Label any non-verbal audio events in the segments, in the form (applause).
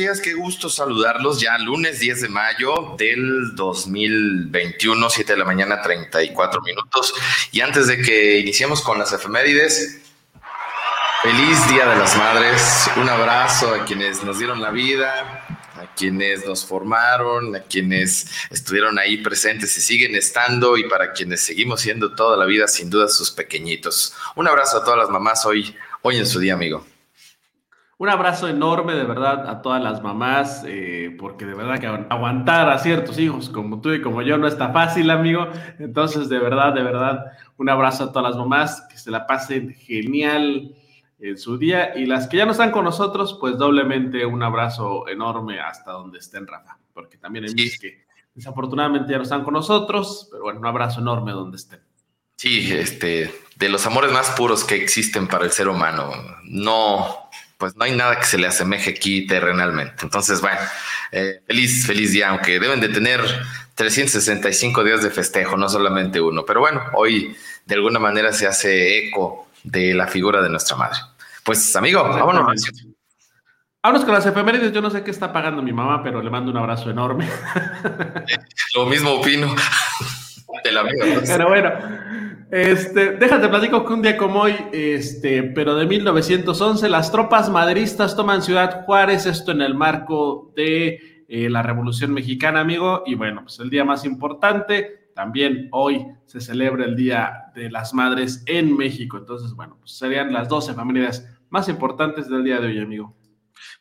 días, qué gusto saludarlos ya lunes 10 de mayo del 2021, 7 de la mañana, 34 minutos. Y antes de que iniciemos con las efemérides, feliz Día de las Madres, un abrazo a quienes nos dieron la vida, a quienes nos formaron, a quienes estuvieron ahí presentes y siguen estando y para quienes seguimos siendo toda la vida sin duda sus pequeñitos. Un abrazo a todas las mamás hoy, hoy en su día, amigo. Un abrazo enorme de verdad a todas las mamás, eh, porque de verdad que aguantar a ciertos hijos como tú y como yo no está fácil, amigo. Entonces, de verdad, de verdad, un abrazo a todas las mamás, que se la pasen genial en su día. Y las que ya no están con nosotros, pues doblemente un abrazo enorme hasta donde estén, Rafa, porque también hay muchos que desafortunadamente ya no están con nosotros, pero bueno, un abrazo enorme donde estén. Sí, este, de los amores más puros que existen para el ser humano. No pues no hay nada que se le asemeje aquí terrenalmente. Entonces, bueno, eh, feliz, feliz día, aunque deben de tener 365 días de festejo, no solamente uno. Pero bueno, hoy de alguna manera se hace eco de la figura de nuestra madre. Pues, amigo, vámonos. Vámonos con las efemérides. Yo no sé qué está pagando mi mamá, pero le mando un abrazo enorme. (laughs) Lo mismo opino. De la vida. Pero bueno, este, déjate platico que un día como hoy, este, pero de 1911, las tropas madristas toman Ciudad Juárez, esto en el marco de eh, la Revolución Mexicana, amigo, y bueno, pues el día más importante, también hoy se celebra el Día de las Madres en México, entonces, bueno, pues serían las 12 familias más importantes del día de hoy, amigo.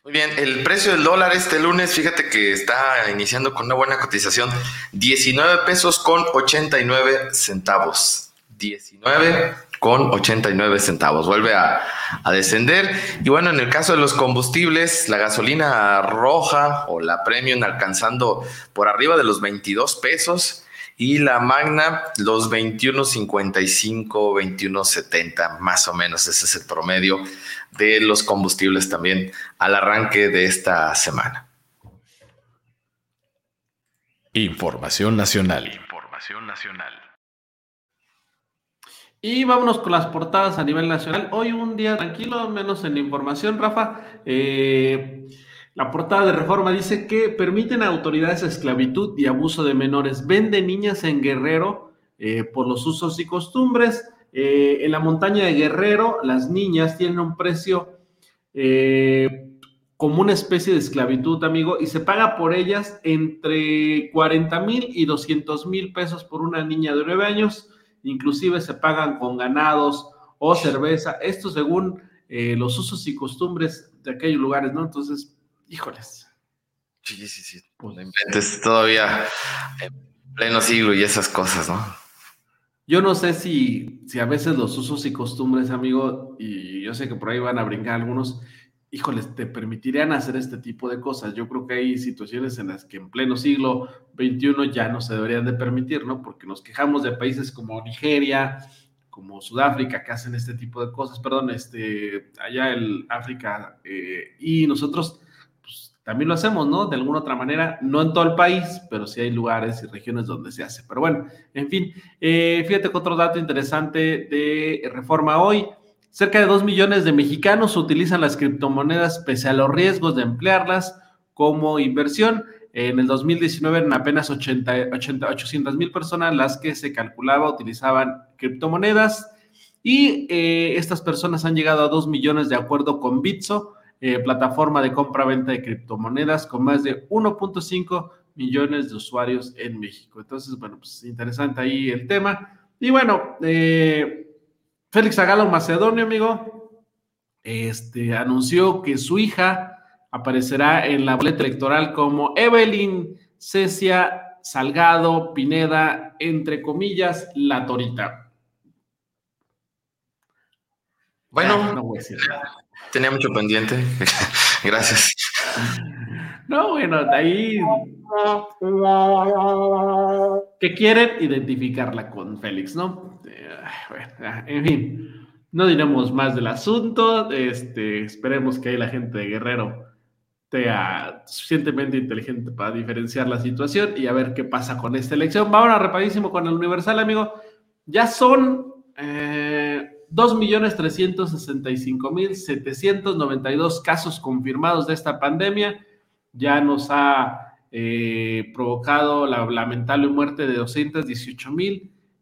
Muy bien, el precio del dólar este lunes, fíjate que está iniciando con una buena cotización, 19 pesos con 89 centavos. 19 con 89 centavos. Vuelve a, descender. Y bueno, en el caso de los combustibles, la gasolina roja o la premium alcanzando por arriba de los 22 pesos y la magna los 21.55, 21.70, más o menos. Ese es el promedio de los combustibles también al arranque de esta semana. Información nacional. Información nacional. Y vámonos con las portadas a nivel nacional. Hoy un día tranquilo, menos en información, Rafa. Eh, la portada de reforma dice que permiten a autoridades esclavitud y abuso de menores. Vende niñas en Guerrero eh, por los usos y costumbres. Eh, en la montaña de Guerrero, las niñas tienen un precio como una especie de esclavitud, amigo, y se paga por ellas entre 40 mil y 200 mil pesos por una niña de 9 años inclusive se pagan con ganados o cerveza, esto según eh, los usos y costumbres de aquellos lugares, ¿no? Entonces, híjoles. Sí, sí, sí. Pues, todavía en pleno siglo y esas cosas, ¿no? Yo no sé si, si a veces los usos y costumbres, amigo, y yo sé que por ahí van a brincar algunos, híjoles, te permitirían hacer este tipo de cosas. Yo creo que hay situaciones en las que en pleno siglo XXI ya no se deberían de permitir, ¿no? Porque nos quejamos de países como Nigeria, como Sudáfrica, que hacen este tipo de cosas, perdón, este, allá el África, eh, y nosotros pues, también lo hacemos, ¿no? De alguna otra manera, no en todo el país, pero sí hay lugares y regiones donde se hace. Pero bueno, en fin, eh, fíjate que otro dato interesante de Reforma hoy, Cerca de 2 millones de mexicanos utilizan las criptomonedas pese a los riesgos de emplearlas como inversión. En el 2019 eran apenas 80, 800 mil personas las que se calculaba utilizaban criptomonedas y eh, estas personas han llegado a 2 millones de acuerdo con Bitso, eh, plataforma de compra-venta de criptomonedas con más de 1.5 millones de usuarios en México. Entonces, bueno, pues interesante ahí el tema. Y bueno, eh, Félix Agalo Macedonio, amigo, este, anunció que su hija aparecerá en la boleta electoral como Evelyn Cecia Salgado Pineda, entre comillas, la Torita. Bueno, no voy a decir nada. tenía mucho pendiente. (laughs) Gracias. No, bueno, de ahí. Que quieren identificarla con Félix, ¿no? En fin, no diremos más del asunto. Este, esperemos que ahí la gente de Guerrero sea suficientemente inteligente para diferenciar la situación y a ver qué pasa con esta elección. Vamos rapidísimo con el Universal, amigo. Ya son eh, 2.365.792 casos confirmados de esta pandemia ya nos ha eh, provocado la lamentable muerte de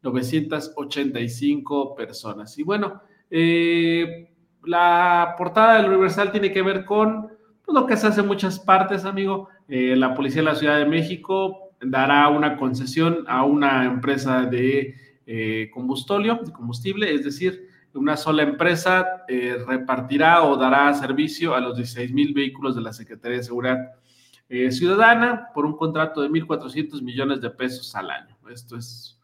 218.985 personas. Y bueno, eh, la portada del Universal tiene que ver con pues, lo que se hace en muchas partes, amigo. Eh, la Policía de la Ciudad de México dará una concesión a una empresa de eh, de combustible, es decir, una sola empresa eh, repartirá o dará servicio a los 16 mil vehículos de la Secretaría de Seguridad Ciudadana por un contrato de 1.400 millones de pesos al año. Esto es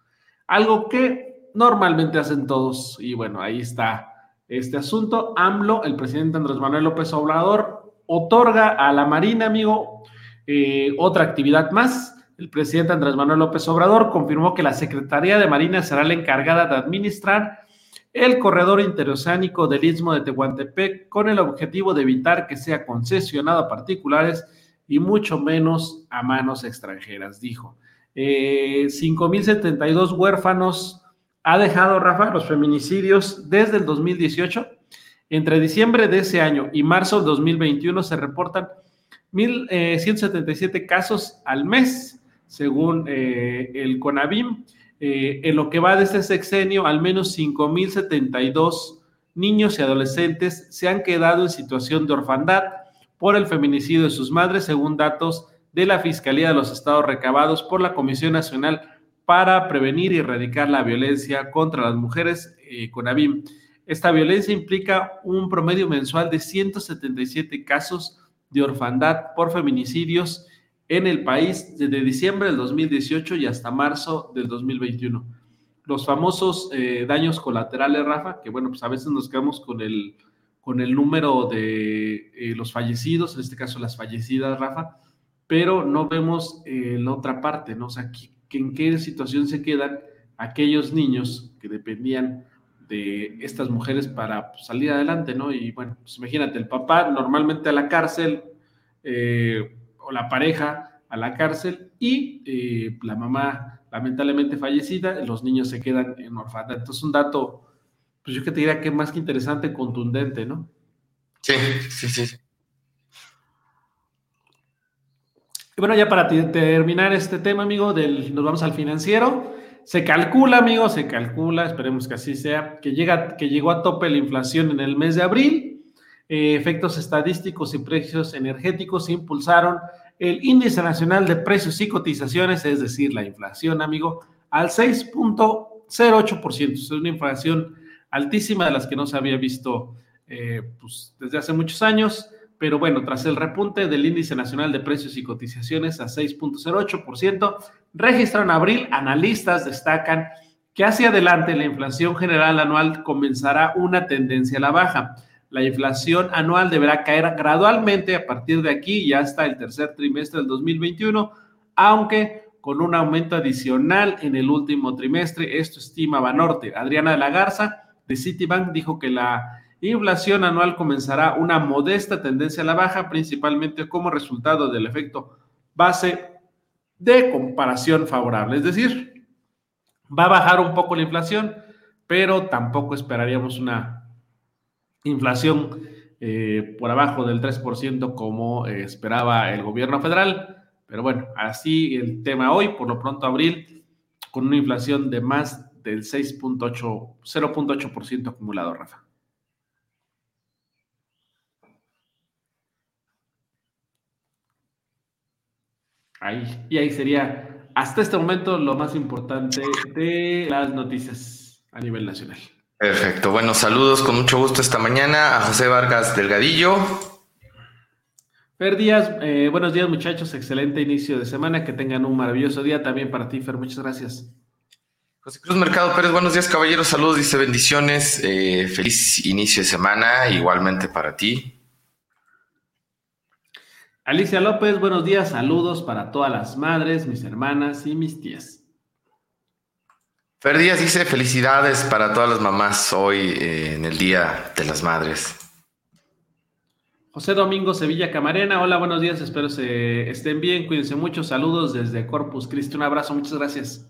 algo que normalmente hacen todos y bueno, ahí está este asunto. AMLO, el presidente Andrés Manuel López Obrador, otorga a la Marina, amigo, eh, otra actividad más. El presidente Andrés Manuel López Obrador confirmó que la Secretaría de Marina será la encargada de administrar el corredor interoceánico del Istmo de Tehuantepec con el objetivo de evitar que sea concesionado a particulares y mucho menos a manos extranjeras, dijo. Eh, 5.072 huérfanos ha dejado, Rafa, los feminicidios desde el 2018. Entre diciembre de ese año y marzo del 2021 se reportan 1.177 eh, casos al mes, según eh, el CONAVIM. Eh, en lo que va de este sexenio, al menos 5.072 niños y adolescentes se han quedado en situación de orfandad por el feminicidio de sus madres, según datos de la Fiscalía de los Estados recabados por la Comisión Nacional para prevenir y erradicar la violencia contra las mujeres eh, con ABIM. Esta violencia implica un promedio mensual de 177 casos de orfandad por feminicidios en el país desde diciembre del 2018 y hasta marzo del 2021. Los famosos eh, daños colaterales, Rafa, que bueno, pues a veces nos quedamos con el, con el número de eh, los fallecidos, en este caso las fallecidas, Rafa, pero no vemos la otra parte, ¿no? O sea, en qué situación se quedan aquellos niños que dependían de estas mujeres para pues, salir adelante, ¿no? Y bueno, pues imagínate, el papá normalmente a la cárcel, eh, o la pareja a la cárcel, y eh, la mamá lamentablemente fallecida, los niños se quedan en orfandad. Entonces, un dato, pues yo que te diría que más que interesante, contundente, ¿no? Sí, sí, sí. Y bueno, ya para terminar este tema, amigo, del, nos vamos al financiero. Se calcula, amigo, se calcula, esperemos que así sea, que, llega, que llegó a tope la inflación en el mes de abril. Eh, efectos estadísticos y precios energéticos impulsaron el índice nacional de precios y cotizaciones, es decir, la inflación, amigo, al 6.08%. Es una inflación altísima de las que no se había visto eh, pues, desde hace muchos años. Pero bueno, tras el repunte del índice nacional de precios y cotizaciones a 6.08%, registrado en abril, analistas destacan que hacia adelante la inflación general anual comenzará una tendencia a la baja. La inflación anual deberá caer gradualmente a partir de aquí y hasta el tercer trimestre del 2021, aunque con un aumento adicional en el último trimestre. Esto estima Banorte. Adriana de la Garza de Citibank dijo que la inflación anual comenzará una modesta tendencia a la baja, principalmente como resultado del efecto base de comparación favorable. Es decir, va a bajar un poco la inflación, pero tampoco esperaríamos una inflación eh, por abajo del 3% como eh, esperaba el gobierno federal. Pero bueno, así el tema hoy, por lo pronto abril, con una inflación de más del 6.8, 0.8% acumulado, Rafa. Ahí, y ahí sería hasta este momento lo más importante de las noticias a nivel nacional. Perfecto. Bueno, saludos con mucho gusto esta mañana a José Vargas Delgadillo. Fer Díaz, eh, buenos días muchachos, excelente inicio de semana, que tengan un maravilloso día también para ti, Fer, muchas gracias. José Cruz Mercado Pérez, buenos días caballeros, saludos, dice bendiciones, eh, feliz inicio de semana, igualmente para ti. Alicia López, buenos días, saludos para todas las madres, mis hermanas y mis tías. Fer Díaz dice felicidades para todas las mamás hoy eh, en el Día de las Madres. José Domingo Sevilla Camarena, hola, buenos días, espero se estén bien, cuídense mucho, saludos desde Corpus Christi, un abrazo, muchas gracias.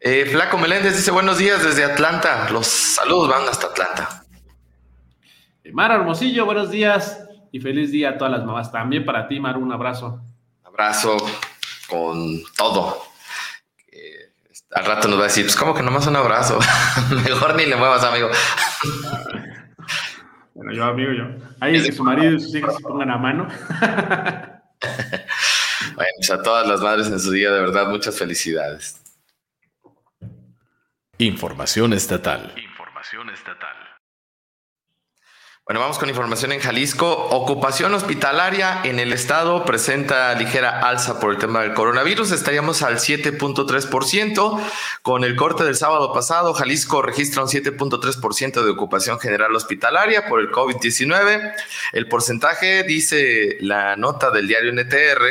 Eh, Flaco Meléndez dice buenos días desde Atlanta, los saludos van hasta Atlanta. Mara Hermosillo, buenos días, y feliz día a todas las mamás. También para ti, Maru, un abrazo. Abrazo con todo. al rato nos va a decir, pues como que nomás un abrazo. (laughs) Mejor ni le muevas, amigo. (laughs) bueno, yo, amigo, yo. Ahí que su marido y sus hijos se (laughs) pongan a mano. bueno, pues a todas las madres en su día, de verdad, muchas felicidades. Información estatal. Información estatal. Bueno, vamos con información en Jalisco. Ocupación hospitalaria en el estado presenta ligera alza por el tema del coronavirus. Estaríamos al 7.3%. Con el corte del sábado pasado, Jalisco registra un 7.3% de ocupación general hospitalaria por el COVID-19. El porcentaje, dice la nota del diario NTR,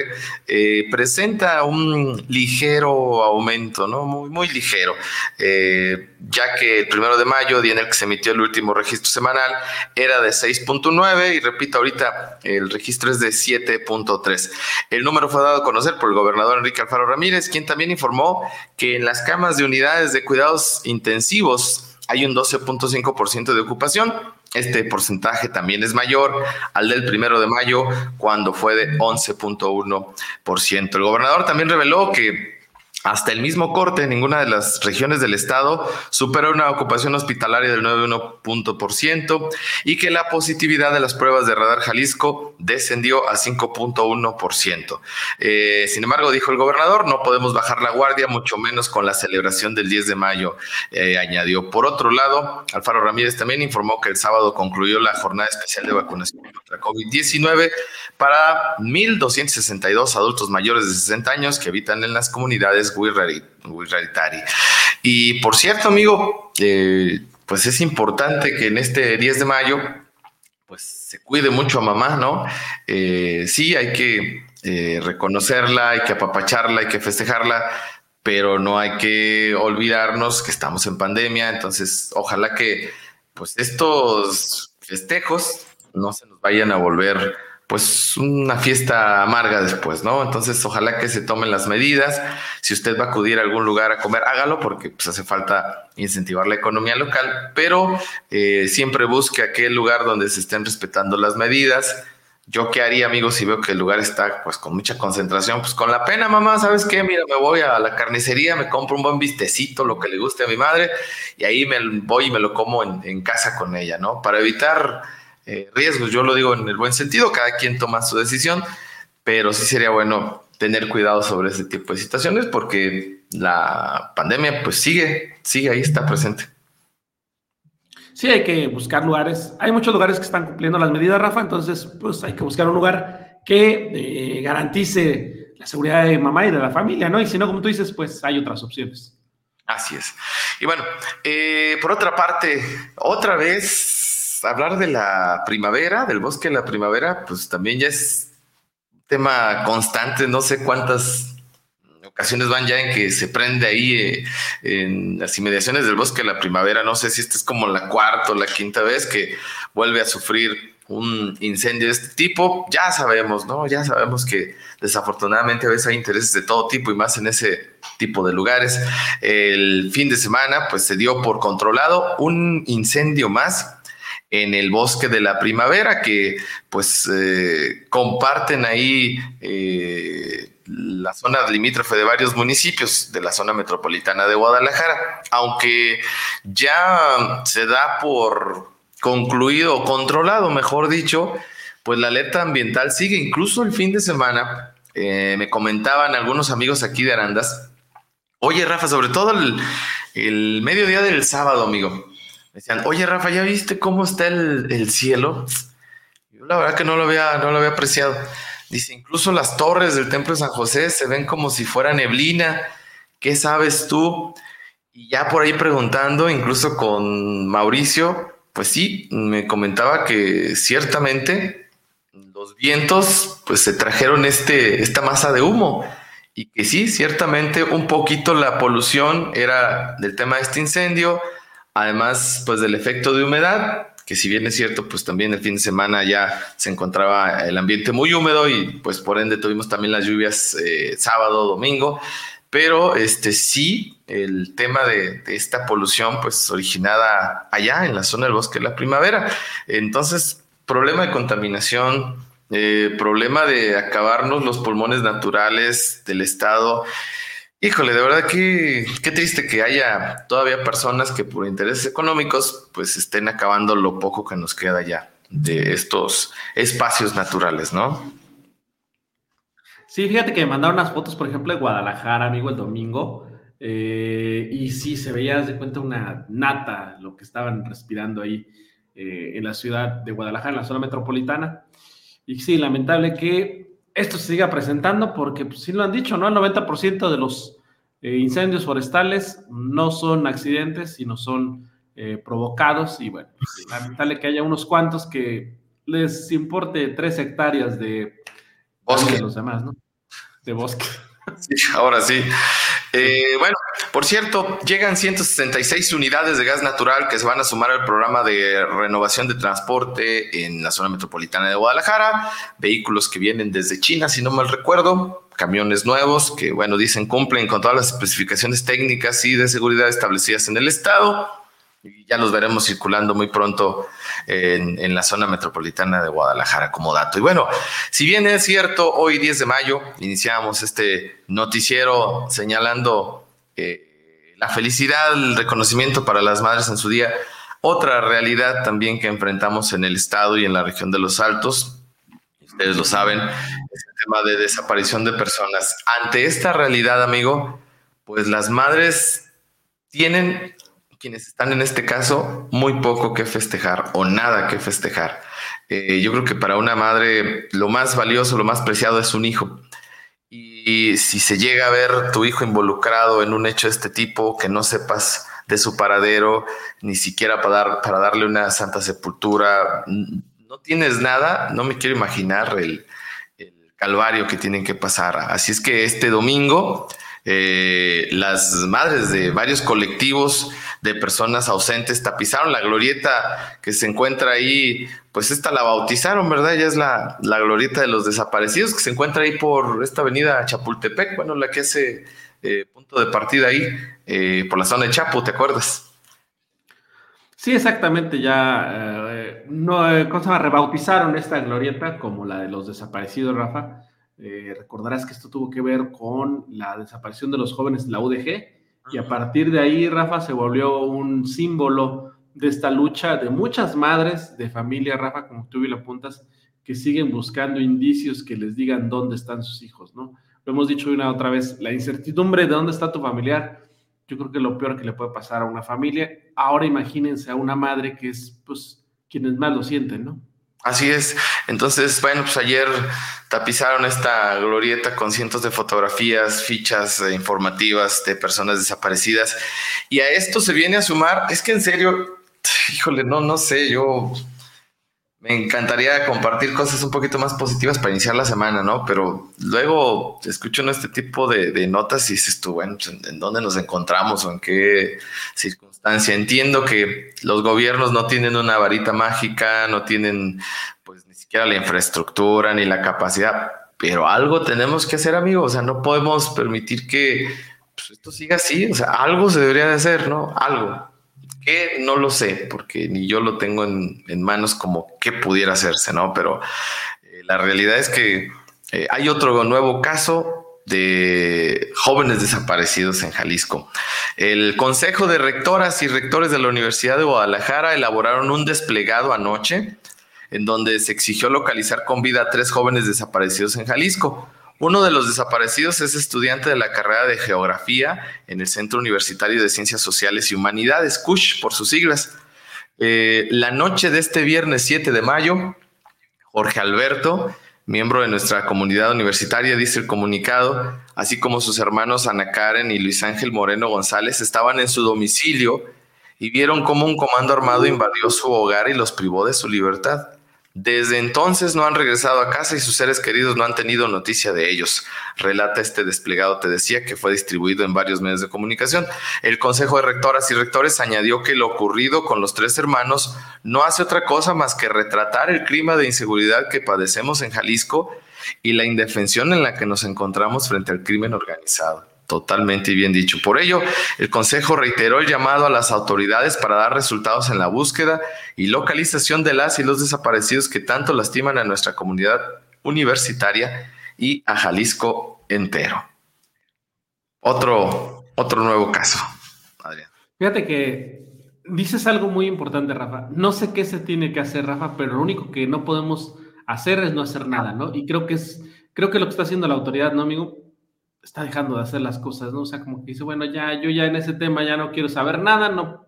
eh, presenta un ligero aumento, ¿no? Muy, muy ligero. Eh, ya que el primero de mayo, día en el que se emitió el último registro semanal, era de 6.9 y repito, ahorita el registro es de 7.3. El número fue dado a conocer por el gobernador Enrique Alfaro Ramírez, quien también informó que en las camas de unidades de cuidados intensivos hay un 12.5% de ocupación. Este porcentaje también es mayor al del primero de mayo, cuando fue de 11.1%. El gobernador también reveló que hasta el mismo corte, ninguna de las regiones del estado supera una ocupación hospitalaria del 9,1% y que la positividad de las pruebas de radar Jalisco descendió a 5.1%. Eh, sin embargo, dijo el gobernador, no podemos bajar la guardia, mucho menos con la celebración del 10 de mayo, eh, añadió. Por otro lado, Alfaro Ramírez también informó que el sábado concluyó la jornada especial de vacunación contra COVID-19 para 1.262 adultos mayores de 60 años que habitan en las comunidades y por cierto, amigo, eh, pues es importante que en este 10 de mayo, pues se cuide mucho a mamá, ¿no? Eh, sí, hay que eh, reconocerla, hay que apapacharla, hay que festejarla, pero no hay que olvidarnos que estamos en pandemia, entonces ojalá que pues estos festejos no se nos vayan a volver pues una fiesta amarga después, ¿no? Entonces, ojalá que se tomen las medidas. Si usted va a acudir a algún lugar a comer, hágalo porque pues, hace falta incentivar la economía local, pero eh, siempre busque aquel lugar donde se estén respetando las medidas. Yo qué haría, amigos, si veo que el lugar está pues con mucha concentración, pues con la pena, mamá, ¿sabes qué? Mira, me voy a la carnicería, me compro un buen vistecito, lo que le guste a mi madre, y ahí me voy y me lo como en, en casa con ella, ¿no? Para evitar eh, riesgos. Yo lo digo en el buen sentido, cada quien toma su decisión, pero sí sería bueno tener cuidado sobre ese tipo de situaciones porque la pandemia pues sigue, sigue ahí, está presente. Sí, hay que buscar lugares. Hay muchos lugares que están cumpliendo las medidas, Rafa, entonces pues hay que buscar un lugar que eh, garantice la seguridad de mamá y de la familia, ¿no? Y si no, como tú dices, pues hay otras opciones. Así es. Y bueno, eh, por otra parte, otra vez hablar de la primavera, del bosque de la primavera, pues también ya es tema constante, no sé cuántas ocasiones van ya en que se prende ahí eh, en las inmediaciones del bosque de la primavera, no sé si esta es como la cuarta o la quinta vez que vuelve a sufrir un incendio de este tipo, ya sabemos, ¿no? Ya sabemos que desafortunadamente a veces hay intereses de todo tipo y más en ese tipo de lugares. El fin de semana, pues se dio por controlado un incendio más en el bosque de la primavera, que pues eh, comparten ahí eh, la zona limítrofe de varios municipios de la zona metropolitana de Guadalajara, aunque ya se da por concluido controlado, mejor dicho, pues la alerta ambiental sigue, incluso el fin de semana, eh, me comentaban algunos amigos aquí de Arandas, oye Rafa, sobre todo el mediodía del sábado, amigo, decían, oye Rafa, ¿ya viste cómo está el, cielo? Yo la verdad que no lo había, no lo había apreciado. Dice, incluso las torres del templo de San José se ven como si fuera neblina. ¿Qué sabes tú? Y ya por ahí preguntando, incluso con Mauricio, pues sí, me comentaba que ciertamente los vientos pues se trajeron este, esta masa de humo y que sí, ciertamente un poquito la polución era del tema de este incendio, Además, pues del efecto de humedad, que si bien es cierto, pues también el fin de semana ya se encontraba el ambiente muy húmedo y pues por ende tuvimos también las lluvias eh, sábado, domingo, pero este sí, el tema de, esta polución pues originada allá en la zona del bosque de la primavera. Entonces, problema de contaminación, eh, problema de acabarnos los pulmones naturales del Estado. Híjole, de verdad que qué triste que haya todavía personas que por intereses económicos pues estén acabando lo poco que nos queda ya de estos espacios naturales, ¿no? Sí, fíjate que me mandaron unas fotos, por ejemplo, de Guadalajara, amigo, el domingo, eh, y sí, se veía, de cuenta, una nata lo que estaban respirando ahí eh, en la ciudad de Guadalajara, en la zona metropolitana. Y sí, lamentable que esto se siga presentando porque, pues, sí lo han dicho, ¿no? El 90% de los eh, incendios forestales no son accidentes, sino son provocados. Y bueno, lamentable que haya unos cuantos que les importe tres hectáreas de bosque de los demás, ¿no? De bosque. Sí, ahora sí. Eh, bueno, por cierto, llegan 166 unidades de gas natural que se van a sumar al programa de renovación de transporte en la zona metropolitana de Guadalajara. Vehículos que vienen desde China, si no mal recuerdo. Camiones nuevos que, bueno, dicen cumplen con todas las especificaciones técnicas y de seguridad establecidas en el Estado y ya los veremos circulando muy pronto en, la zona metropolitana de Guadalajara como dato. Y bueno, si bien es cierto, hoy 10 de mayo iniciamos este noticiero señalando eh, la felicidad, el reconocimiento para las madres en su día, otra realidad también que enfrentamos en el estado y en la región de los Altos, ustedes lo saben, es el tema de desaparición de personas. Ante esta realidad, amigo, pues las madres tienen quienes están en este caso muy poco que festejar o nada que festejar. Eh, yo creo que para una madre lo más valioso, lo más preciado es un hijo. Y si se llega a ver tu hijo involucrado en un hecho de este tipo, que no sepas de su paradero, ni siquiera para, dar, para darle una santa sepultura, no tienes nada, no me quiero imaginar el, calvario que tienen que pasar. Así es que este domingo eh, las madres de varios colectivos de personas ausentes tapizaron la glorieta que se encuentra ahí, pues esta la bautizaron, ¿verdad? Ella es la, glorieta de los desaparecidos que se encuentra ahí por esta avenida Chapultepec, bueno, la que hace eh, punto de partida ahí, eh, por la zona de Chapu, ¿te acuerdas? Sí, exactamente, ya no, ¿cómo se? Rebautizaron esta glorieta como la de los desaparecidos, Rafa. Eh, recordarás que esto tuvo que ver con la desaparición de los jóvenes de la UDG y a partir de ahí, Rafa, se volvió un símbolo de esta lucha de muchas madres de familia, Rafa, como tú lo apuntas, que siguen buscando indicios que les digan dónde están sus hijos, ¿no? Lo hemos dicho una otra vez, la incertidumbre de dónde está tu familiar, yo creo que es lo peor que le puede pasar a una familia. Ahora imagínense a una madre que es, pues, quienes más lo sienten, ¿no? Así es. Entonces, bueno, pues ayer tapizaron esta glorieta con cientos de fotografías, fichas eh, informativas de personas desaparecidas. Y a esto se viene a sumar, es que en serio, híjole, no, no sé, yo me encantaría compartir cosas un poquito más positivas para iniciar la semana, ¿no? Pero luego escucho este tipo de, notas y dices tú, bueno, pues, ¿en dónde nos encontramos o en qué Entiendo que los gobiernos no tienen una varita mágica, no tienen pues ni siquiera la infraestructura ni la capacidad, pero algo tenemos que hacer, amigos. O sea, no podemos permitir que pues, esto siga así. O sea, algo se debería de hacer, ¿no? Algo no lo sé, porque ni yo lo tengo en, manos como qué pudiera hacerse, ¿no? Pero eh, la realidad es que eh, hay otro nuevo caso de jóvenes desaparecidos en Jalisco. El Consejo de Rectoras y Rectores de la Universidad de Guadalajara elaboraron un desplegado anoche en donde se exigió localizar con vida a tres jóvenes desaparecidos en Jalisco. Uno de los desaparecidos es estudiante de la carrera de Geografía en el Centro Universitario de Ciencias Sociales y Humanidades, CUSH por sus siglas. Eh, la noche de este viernes 7 de mayo, Jorge Alberto, miembro de nuestra comunidad universitaria, dice el comunicado, así como sus hermanos Ana Karen y Luis Ángel Moreno González, estaban en su domicilio y vieron cómo un comando armado invadió su hogar y los privó de su libertad. Desde entonces no han regresado a casa y sus seres queridos no han tenido noticia de ellos. Relata este desplegado, te decía, que fue distribuido en varios medios de comunicación. El Consejo de Rectoras y Rectores añadió que lo ocurrido con los tres hermanos no hace otra cosa más que retratar el clima de inseguridad que padecemos en Jalisco y la indefensión en la que nos encontramos frente al crimen organizado. Totalmente bien dicho. Por ello, el Consejo reiteró el llamado a las autoridades para dar resultados en la búsqueda y localización de las y los desaparecidos que tanto lastiman a nuestra comunidad universitaria y a Jalisco entero. Otro, otro nuevo caso, Adrián. Fíjate que dices algo muy importante, Rafa. No sé qué se tiene que hacer, Rafa, pero lo único que no podemos hacer es no hacer nada, ¿no? Y creo que es, creo que lo que está haciendo la autoridad, ¿no, amigo? Está dejando de hacer las cosas, ¿no? O sea, como que dice, bueno, ya, yo ya en ese tema ya no quiero saber nada, no,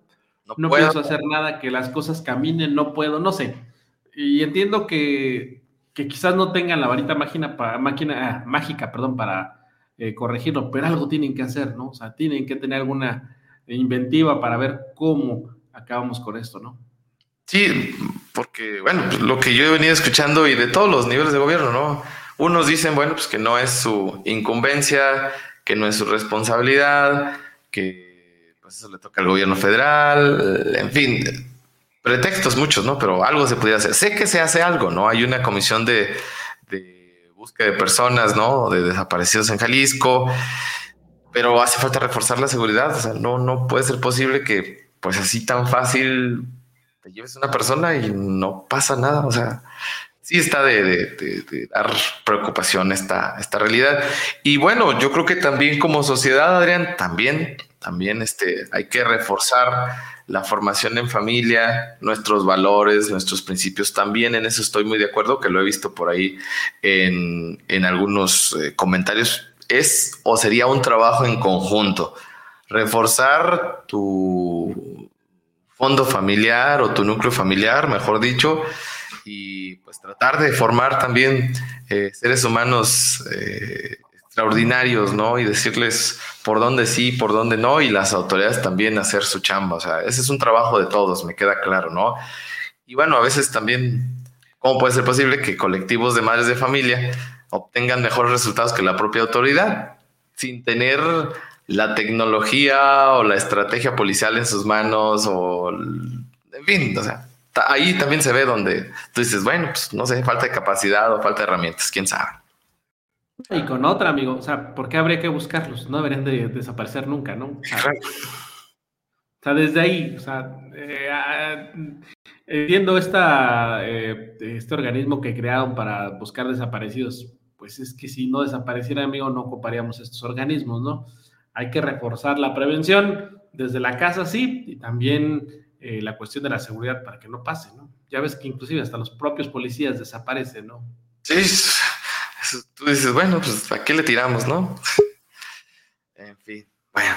no, puedo hacer nada, que las cosas caminen, no puedo, no sé. Y entiendo que, que quizás no tengan la varita máquina, para, máquina, ah, mágica, perdón, para eh, corregirlo, pero algo tienen que hacer, ¿no? O sea, tienen que tener alguna inventiva para ver cómo acabamos con esto, ¿no? Sí, porque, bueno, pues, lo que yo he venido escuchando y de todos los niveles de gobierno, ¿no? Unos dicen, bueno, pues que no es su incumbencia, que no es su responsabilidad, que pues eso le toca al gobierno federal, en fin, pretextos muchos, ¿no? Pero algo se podría hacer. Sé que se hace algo, ¿no? Hay una comisión de, búsqueda de personas, ¿no? De desaparecidos en Jalisco, pero hace falta reforzar la seguridad. O sea, no, no puede ser posible que, pues así tan fácil, te lleves una persona y no pasa nada. O sea, sí está de, dar preocupación esta, esta realidad. Y bueno, yo creo que también como sociedad, Adrián, también, también este, hay que reforzar la formación en familia, nuestros valores, nuestros principios. También en eso estoy muy de acuerdo, que lo he visto por ahí en, en algunos eh, comentarios. Es o sería un trabajo en conjunto. Reforzar tu fondo familiar o tu núcleo familiar, mejor dicho, y pues tratar de formar también eh, seres humanos eh, extraordinarios, ¿no? Y decirles por dónde sí, por dónde no, y las autoridades también hacer su chamba. O sea, ese es un trabajo de todos, me queda claro, ¿no? Y bueno, a veces también, ¿cómo puede ser posible que colectivos de madres de familia obtengan mejores resultados que la propia autoridad sin tener la tecnología o la estrategia policial en sus manos o, en fin, o sea, ahí también se ve donde tú dices, bueno, pues no sé, falta de capacidad o falta de herramientas, quién sabe. Y con otra, amigo, o sea, ¿por qué habría que buscarlos? No deberían de desaparecer nunca, ¿no? O sea, desde ahí, o sea, eh, ah, viendo esta, eh, este organismo que crearon para buscar desaparecidos, pues es que si no desapareciera, amigo, no ocuparíamos estos organismos, ¿no? Hay que reforzar la prevención desde la casa, sí, y también eh, la cuestión de la seguridad para que no pase, ¿no? Ya ves que inclusive hasta los propios policías desaparecen, ¿no? Sí, tú dices, bueno, pues ¿a qué le tiramos, no? (laughs) en fin, bueno.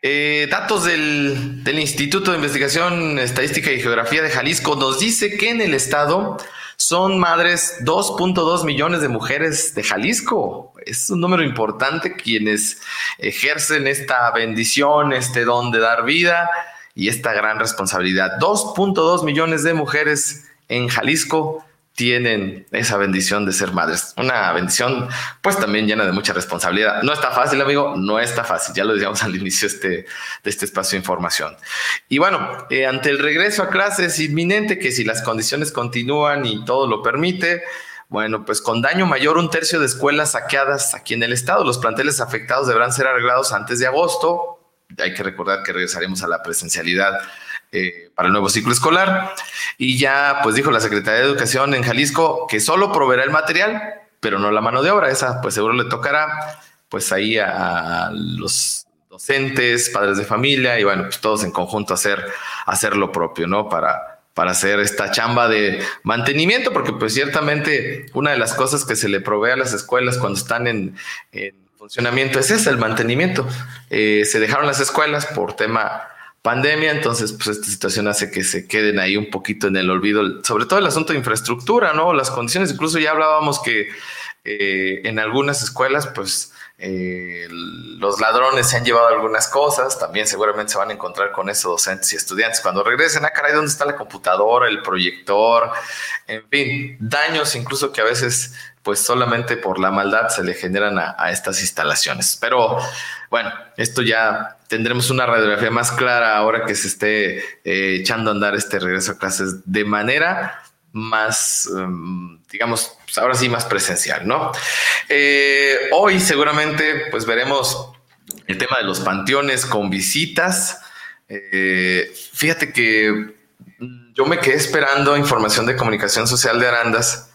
Eh, datos del, del, Instituto de Investigación Estadística y Geografía de Jalisco nos dice que en el estado son madres 2.2 millones de mujeres de Jalisco. Es un número importante quienes ejercen esta bendición, este don de dar vida y esta gran responsabilidad. 2.2 millones de mujeres en Jalisco tienen esa bendición de ser madres. Una bendición, pues también llena de mucha responsabilidad. No está fácil, amigo, no está fácil. Ya lo decíamos al (laughs) inicio este, de este espacio de información. Y bueno, eh, ante el regreso a clases inminente, que si las condiciones continúan y todo lo permite, bueno, pues con daño mayor, un tercio de escuelas saqueadas aquí en el estado. Los planteles afectados deberán ser arreglados antes de agosto hay que recordar que regresaremos a la presencialidad eh, para el nuevo ciclo escolar. Y ya, pues dijo la Secretaría de Educación en Jalisco que solo proveerá el material, pero no la mano de obra. Esa, pues seguro le tocará, pues ahí a, los docentes, padres de familia y bueno, pues todos en conjunto hacer, hacer lo propio, ¿no? Para, para hacer esta chamba de mantenimiento, porque pues ciertamente una de las cosas que se le provee a las escuelas cuando están en funcionamiento es ese, el mantenimiento. Eh, se dejaron las escuelas por tema pandemia, entonces pues esta situación hace que se queden ahí un poquito en el olvido, sobre todo el asunto de infraestructura, ¿no? Las condiciones, incluso ya hablábamos que eh, en algunas escuelas pues eh, los ladrones se han llevado algunas cosas, también seguramente se van a encontrar con esos docentes y estudiantes cuando regresen, ah caray, ¿dónde está la computadora, el proyector? En fin, daños incluso que a veces pues solamente por la maldad se le generan a, estas instalaciones. Pero bueno, esto ya tendremos una radiografía más clara ahora que se esté eh, echando a andar este regreso a clases de manera más, em, digamos, pues ahora sí más presencial, ¿no? Eh, hoy seguramente pues veremos el tema de los panteones con visitas. Eh, fíjate que yo me quedé esperando información de comunicación social de Arandas,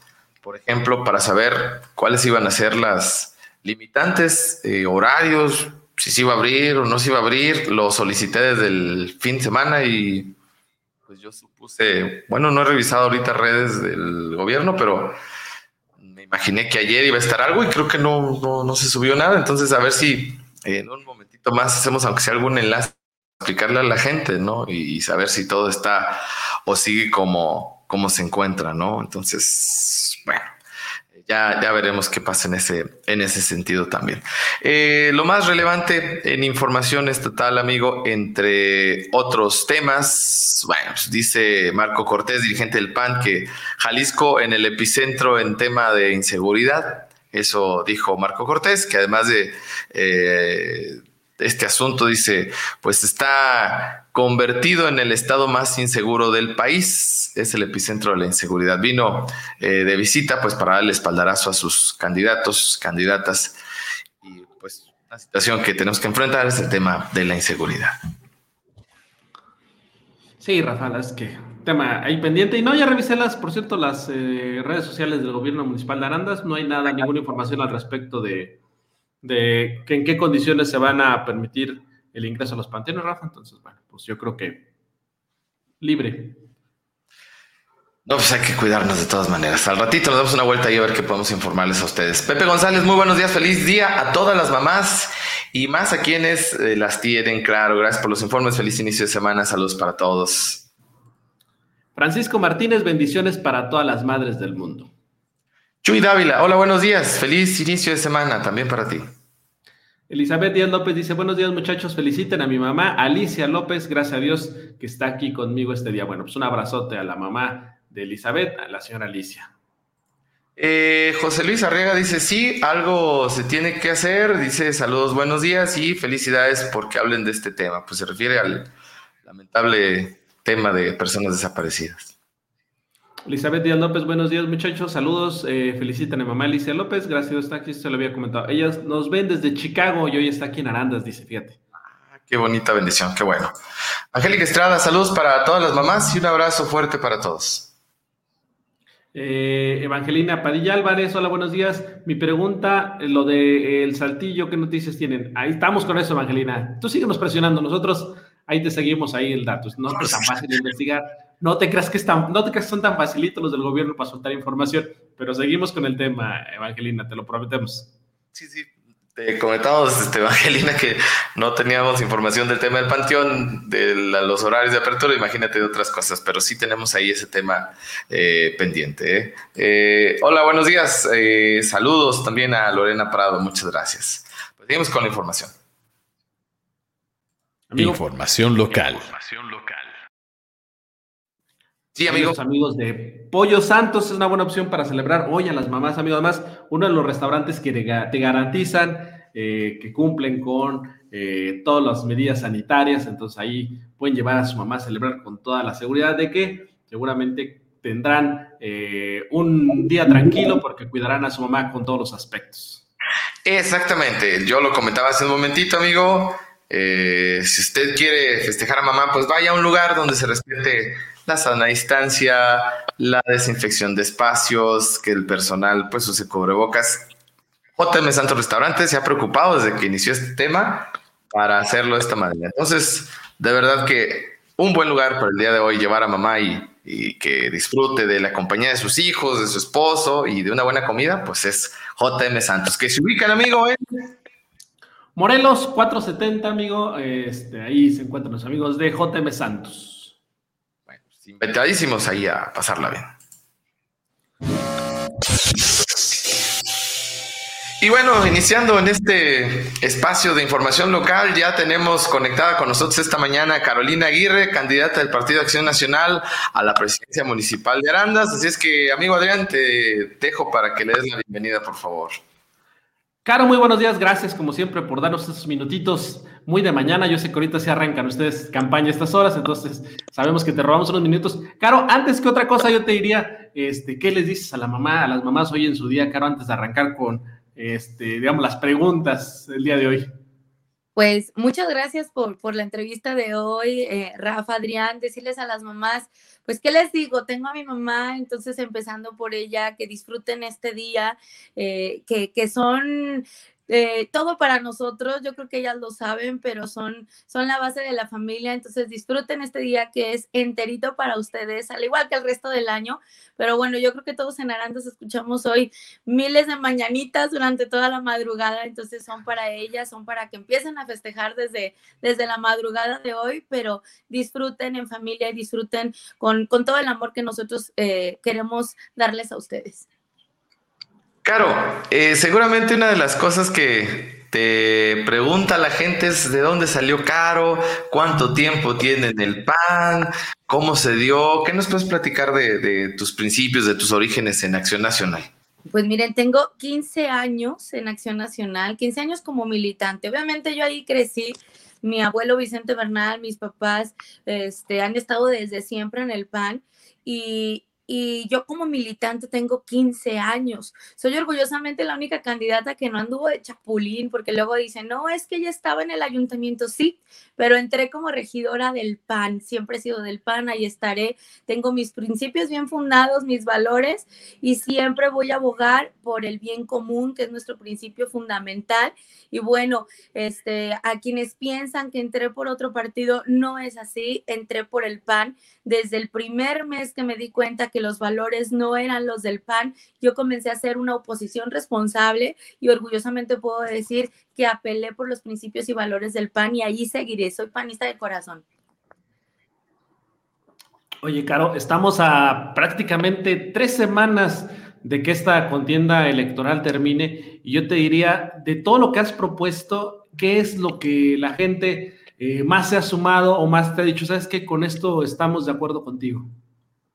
por ejemplo, para saber cuáles iban a ser las limitantes, eh, horarios, si se iba a abrir o no se iba a abrir. Lo solicité desde el fin de semana y pues yo supuse, bueno, no he revisado ahorita redes del gobierno, pero me imaginé que ayer iba a estar algo y creo que no, no, se subió nada. Entonces, a ver si en un momentito más hacemos, aunque sea algún enlace, explicarle a la gente, ¿no? Y, saber si todo está o sigue como, como se encuentra, ¿no? Entonces, bueno ya, ya veremos qué pasa en ese, en ese sentido también. Eh, lo más relevante en información estatal, amigo, entre otros temas, bueno, pues dice Marco Cortés, dirigente del PAN, que Jalisco en el epicentro en tema de inseguridad. Eso dijo Marco Cortés, que además de eh, este asunto, dice, pues está convertido en el estado más inseguro del país. Es el epicentro de la inseguridad. Vino eh, de visita pues para darle espaldarazo a sus candidatos, candidatas. Y pues la situación que tenemos que enfrentar es el tema de la inseguridad. Sí, Rafael, es que tema ahí pendiente. Y no, ya revisé las, por cierto, las eh, redes sociales del gobierno municipal de Arandas. No hay nada, ninguna información al respecto de, de que en qué condiciones se van a permitir el ingreso a los panteones, Rafa. Entonces, bueno, pues yo creo que libre. No, pues hay que cuidarnos de todas maneras. Al ratito nos damos una vuelta y a ver qué podemos informarles a ustedes. Pepe González, muy buenos días, feliz día a todas las mamás y más a quienes eh, las tienen, claro. Gracias por los informes, feliz inicio de semana, saludos para todos. Francisco Martínez, bendiciones para todas las madres del mundo. Chuy Dávila, hola, buenos días, feliz inicio de semana también para ti. Elizabeth Díaz López dice, buenos días muchachos, feliciten a mi mamá Alicia López, gracias a Dios que está aquí conmigo este día. Bueno, pues un abrazote a la mamá de Elizabeth, a la señora Alicia. Eh, José Luis Arriaga dice, sí, algo se tiene que hacer, dice saludos, buenos días y felicidades porque hablen de este tema. Pues se refiere al lamentable tema de personas desaparecidas. Elizabeth Díaz López, buenos días muchachos, saludos, eh, felicitan a mamá Alicia López, gracias, está aquí, se lo había comentado. Ellas nos ven desde Chicago y hoy está aquí en Arandas, dice, fíjate. Ah, qué bonita bendición, qué bueno. Angélica Estrada, saludos para todas las mamás y un abrazo fuerte para todos. Eh, Evangelina Padilla Álvarez, hola, buenos días. Mi pregunta, lo de el saltillo, ¿qué noticias tienen? Ahí estamos con eso, Evangelina. Tú síguenos presionando, nosotros ahí te seguimos ahí el dato. No es tan fácil de investigar no te creas que están, no te creas que son tan facilitos los del gobierno para soltar información, pero seguimos con el tema, Evangelina, te lo prometemos. Sí, sí. Te comentamos, este, Evangelina, que no teníamos información del tema del panteón, de los horarios de apertura, imagínate de otras cosas, pero sí tenemos ahí ese tema eh, pendiente. ¿eh? Eh, hola, buenos días. saludos también a Lorena Prado, muchas gracias. Pues seguimos con la información. Información local. Información local. Sí, amigos. amigos de Pollo Santos es una buena opción para celebrar hoy a las mamás, amigos. Además, uno de los restaurantes que te garantizan eh, que cumplen con eh, todas las medidas sanitarias. Entonces ahí pueden llevar a su mamá a celebrar con toda la seguridad de que seguramente tendrán eh, un día tranquilo porque cuidarán a su mamá con todos los aspectos. Exactamente, yo lo comentaba hace un momentito, amigo. si usted quiere festejar a mamá, pues vaya a un lugar donde se respete la sana distancia, la desinfección de espacios, que el personal pues use cubrebocas. JM Santos Restaurante se ha preocupado desde que inició este tema para hacerlo de esta manera. Entonces, de verdad que un buen lugar para el día de hoy llevar a mamá y, y que disfrute de la compañía de sus hijos, de su esposo y de una buena comida, pues es JM Santos, que se ubican, amigo, en Morelos 470, amigo. Este, ahí se encuentran los amigos de JM Santos inventadísimos ahí a pasarla bien. Y bueno, iniciando en este espacio de información local, ya tenemos conectada con nosotros esta mañana Carolina Aguirre, candidata del Partido Acción Nacional a la presidencia municipal de Arandas. Así es que, amigo Adrián, te dejo para que le des la bienvenida, por favor. Caro, muy buenos días. Gracias, como siempre, por darnos estos minutitos muy de mañana. Yo sé que ahorita se arrancan ustedes campaña estas horas, entonces sabemos que te robamos unos minutos. Caro, antes que otra cosa, yo te diría, este, ¿qué les dices a la mamá, a las mamás hoy en su día, Caro, antes de arrancar con, este, digamos, las preguntas del día de hoy? Pues muchas gracias por, por la entrevista de hoy, eh, Rafa, Adrián, decirles a las mamás, pues, ¿qué les digo? Tengo a mi mamá, entonces empezando por ella, que disfruten este día, eh, que, que son eh, todo para nosotros, yo creo que ellas lo saben, pero son, son la base de la familia, entonces disfruten este día que es enterito para ustedes, al igual que el resto del año, pero bueno, yo creo que todos en Arandas escuchamos hoy miles de mañanitas durante toda la madrugada, entonces son para ellas, son para que empiecen a festejar desde, desde la madrugada de hoy, pero disfruten en familia y disfruten con, con todo el amor que nosotros eh, queremos darles a ustedes. Claro, eh, seguramente una de las cosas que te pregunta la gente es de dónde salió Caro, cuánto tiempo tiene en el pan, cómo se dio. ¿Qué nos puedes platicar de, de tus principios, de tus orígenes en Acción Nacional? Pues miren, tengo 15 años en Acción Nacional, 15 años como militante. Obviamente yo ahí crecí mi abuelo Vicente Bernal, mis papás este, han estado desde siempre en el PAN y, y yo como militante tengo 15 años. Soy orgullosamente la única candidata que no anduvo de chapulín, porque luego dicen, no, es que ella estaba en el ayuntamiento, sí, pero entré como regidora del PAN, siempre he sido del PAN, ahí estaré, tengo mis principios bien fundados, mis valores, y siempre voy a abogar por el bien común, que es nuestro principio fundamental. Y bueno, este, a quienes piensan que entré por otro partido, no es así, entré por el PAN. Desde el primer mes que me di cuenta que los valores no eran los del PAN, yo comencé a ser una oposición responsable y orgullosamente puedo decir que apelé por los principios y valores del PAN y allí seguiré. Soy panista de corazón. Oye, Caro, estamos a prácticamente tres semanas de que esta contienda electoral termine y yo te diría, de todo lo que has propuesto, ¿qué es lo que la gente eh, más se ha sumado o más te ha dicho? ¿Sabes que Con esto estamos de acuerdo contigo.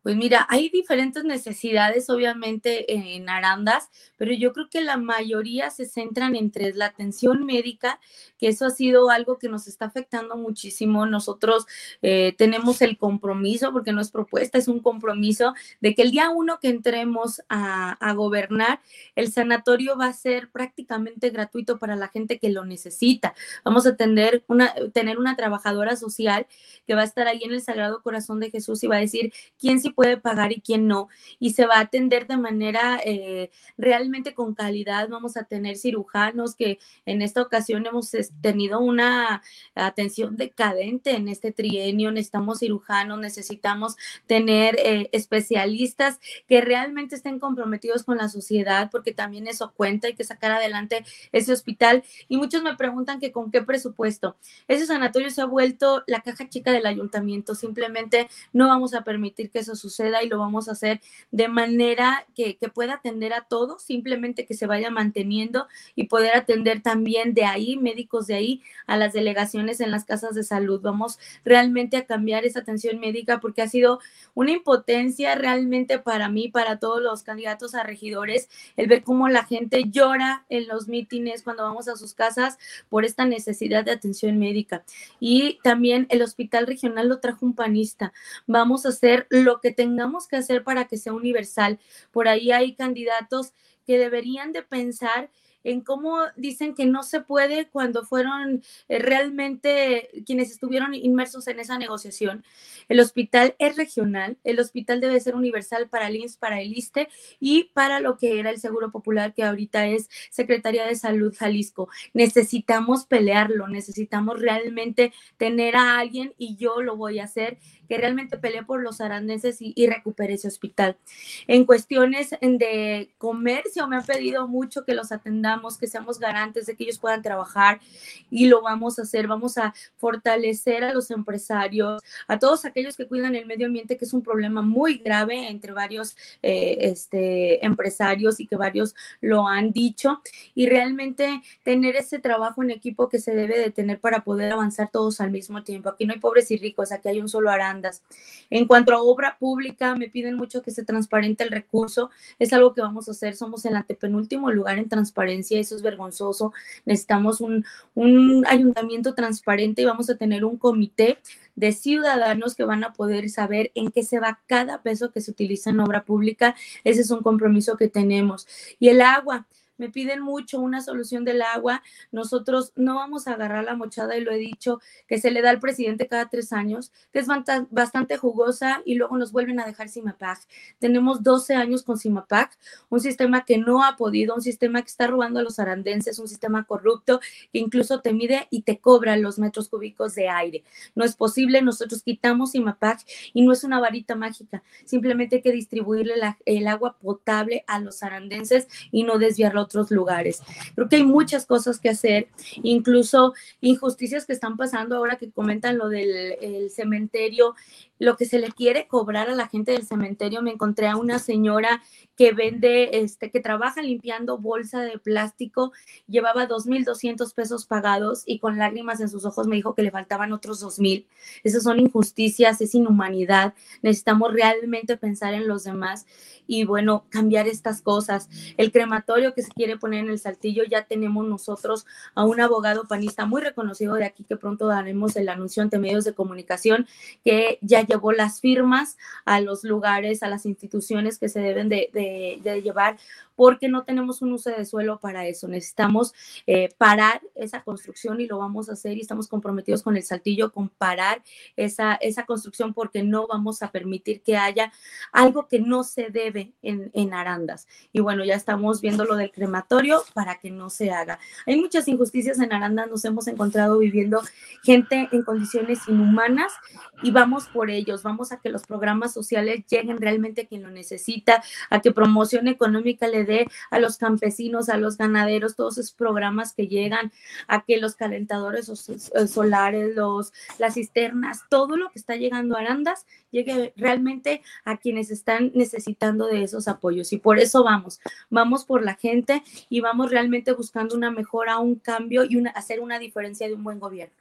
Pues mira, hay diferentes necesidades obviamente en Arandas, pero yo creo que la mayoría se centran entre la atención médica, que eso ha sido algo que nos está afectando muchísimo. Nosotros eh, tenemos el compromiso, porque no es propuesta, es un compromiso de que el día uno que entremos a, a gobernar, el sanatorio va a ser prácticamente gratuito para la gente que lo necesita. Vamos a tener una, tener una trabajadora social que va a estar ahí en el Sagrado Corazón de Jesús y va a decir quién sí puede pagar y quién no, y se va a atender de manera eh, realmente con calidad. Vamos a tener cirujanos que en esta ocasión hemos tenido una atención decadente en este trienio, necesitamos cirujanos, necesitamos tener eh, especialistas que realmente estén comprometidos con la sociedad, porque también eso cuenta, hay que sacar adelante ese hospital. Y muchos me preguntan que con qué presupuesto. Ese sanatorio se ha vuelto la caja chica del ayuntamiento, simplemente no vamos a permitir que eso suceda y lo vamos a hacer de manera que, pueda atender a todos, simplemente que se vaya manteniendo y poder atender también de ahí, médicos de ahí, a las delegaciones en las casas de salud. Vamos realmente a cambiar esa atención médica porque ha sido una impotencia realmente para mí, para todos los candidatos a regidores, el ver cómo la gente llora en los mítines cuando vamos a sus casas por esta necesidad de atención médica. Y también el hospital regional lo trajo un panista. Vamos a hacer lo que tengamos que hacer para que sea universal. Por ahí hay candidatos que deberían de pensar en cómo dicen que no se puede cuando fueron eh, realmente quienes estuvieron inmersos en esa negociación. El hospital es regional, el hospital debe ser universal para el INS, para el ISTE y para lo que era el Seguro Popular, que ahorita es Secretaría de Salud Jalisco. Necesitamos pelearlo, necesitamos realmente tener a alguien y yo lo voy a hacer que realmente pelee por los arandeses y, y recupere ese hospital. En cuestiones de comercio, me han pedido mucho que los atendamos, que seamos garantes de que ellos puedan trabajar y lo vamos a hacer. Vamos a fortalecer a los empresarios, a todos aquellos que cuidan el medio ambiente, que es un problema muy grave entre varios eh, este, empresarios y que varios lo han dicho. Y realmente tener ese trabajo en equipo que se debe de tener para poder avanzar todos al mismo tiempo. Aquí no hay pobres y ricos, aquí hay un solo aranda en cuanto a obra pública, me piden mucho que se transparente el recurso. Es algo que vamos a hacer. Somos el antepenúltimo lugar en transparencia. Eso es vergonzoso. Necesitamos un, un ayuntamiento transparente y vamos a tener un comité de ciudadanos que van a poder saber en qué se va cada peso que se utiliza en obra pública. Ese es un compromiso que tenemos. Y el agua, me piden mucho una solución del agua. Nosotros no vamos a agarrar la mochada y lo he dicho, que se le da al presidente cada tres años, que es bastante jugosa y luego nos vuelven a dejar CIMAPAC. Tenemos 12 años con CIMAPAC, un sistema que no ha podido, un sistema que está robando a los arandenses, un sistema corrupto que incluso te mide y te cobra los metros cúbicos de aire. No es posible, nosotros quitamos CIMAPAC y no es una varita mágica, simplemente hay que distribuirle el agua potable a los arandenses y no desviarlo otros lugares. Creo que hay muchas cosas que hacer, incluso injusticias que están pasando ahora que comentan lo del cementerio lo que se le quiere cobrar a la gente del cementerio. Me encontré a una señora que vende, este, que trabaja limpiando bolsa de plástico, llevaba 2.200 pesos pagados y con lágrimas en sus ojos me dijo que le faltaban otros 2.000. Esas son injusticias, es inhumanidad. Necesitamos realmente pensar en los demás y bueno, cambiar estas cosas. El crematorio que se quiere poner en el saltillo, ya tenemos nosotros a un abogado panista muy reconocido de aquí que pronto daremos el anuncio ante medios de comunicación que ya llevó las firmas a los lugares, a las instituciones que se deben de, de llevar porque no tenemos un uso de suelo para eso. Necesitamos eh, parar esa construcción y lo vamos a hacer y estamos comprometidos con el Saltillo con parar esa, esa construcción porque no vamos a permitir que haya algo que no se debe en, en Arandas. Y bueno, ya estamos viendo lo del crematorio para que no se haga. Hay muchas injusticias en Arandas, nos hemos encontrado viviendo gente en condiciones inhumanas y vamos por ellos, vamos a que los programas sociales lleguen realmente a quien lo necesita, a que promoción económica le a los campesinos, a los ganaderos, todos esos programas que llegan a que los calentadores eh, solares, los, las cisternas, todo lo que está llegando a Arandas llegue realmente a quienes están necesitando de esos apoyos. Y por eso vamos, vamos por la gente y vamos realmente buscando una mejora, un cambio y hacer una diferencia de un buen gobierno.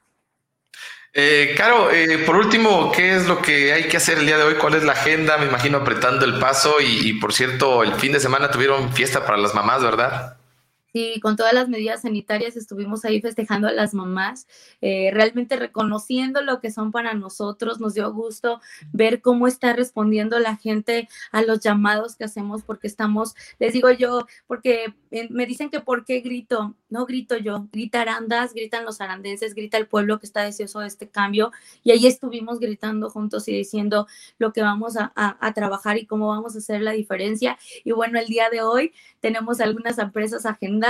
Eh, Caro, eh, por último, ¿qué es lo que hay que hacer el día de hoy? ¿Cuál es la agenda? Me imagino apretando el paso y, y por cierto, el fin de semana tuvieron fiesta para las mamás, ¿verdad? Sí, con todas las medidas sanitarias estuvimos ahí festejando a las mamás, eh, realmente reconociendo lo que son para nosotros. Nos dio gusto ver cómo está respondiendo la gente a los llamados que hacemos, porque estamos, les digo yo, porque me dicen que por qué grito, no grito yo, grita Arandas, gritan los arandenses, grita el pueblo que está deseoso de este cambio. Y ahí estuvimos gritando juntos y diciendo lo que vamos a, a trabajar y cómo vamos a hacer la diferencia. Y bueno, el día de hoy tenemos algunas empresas agendadas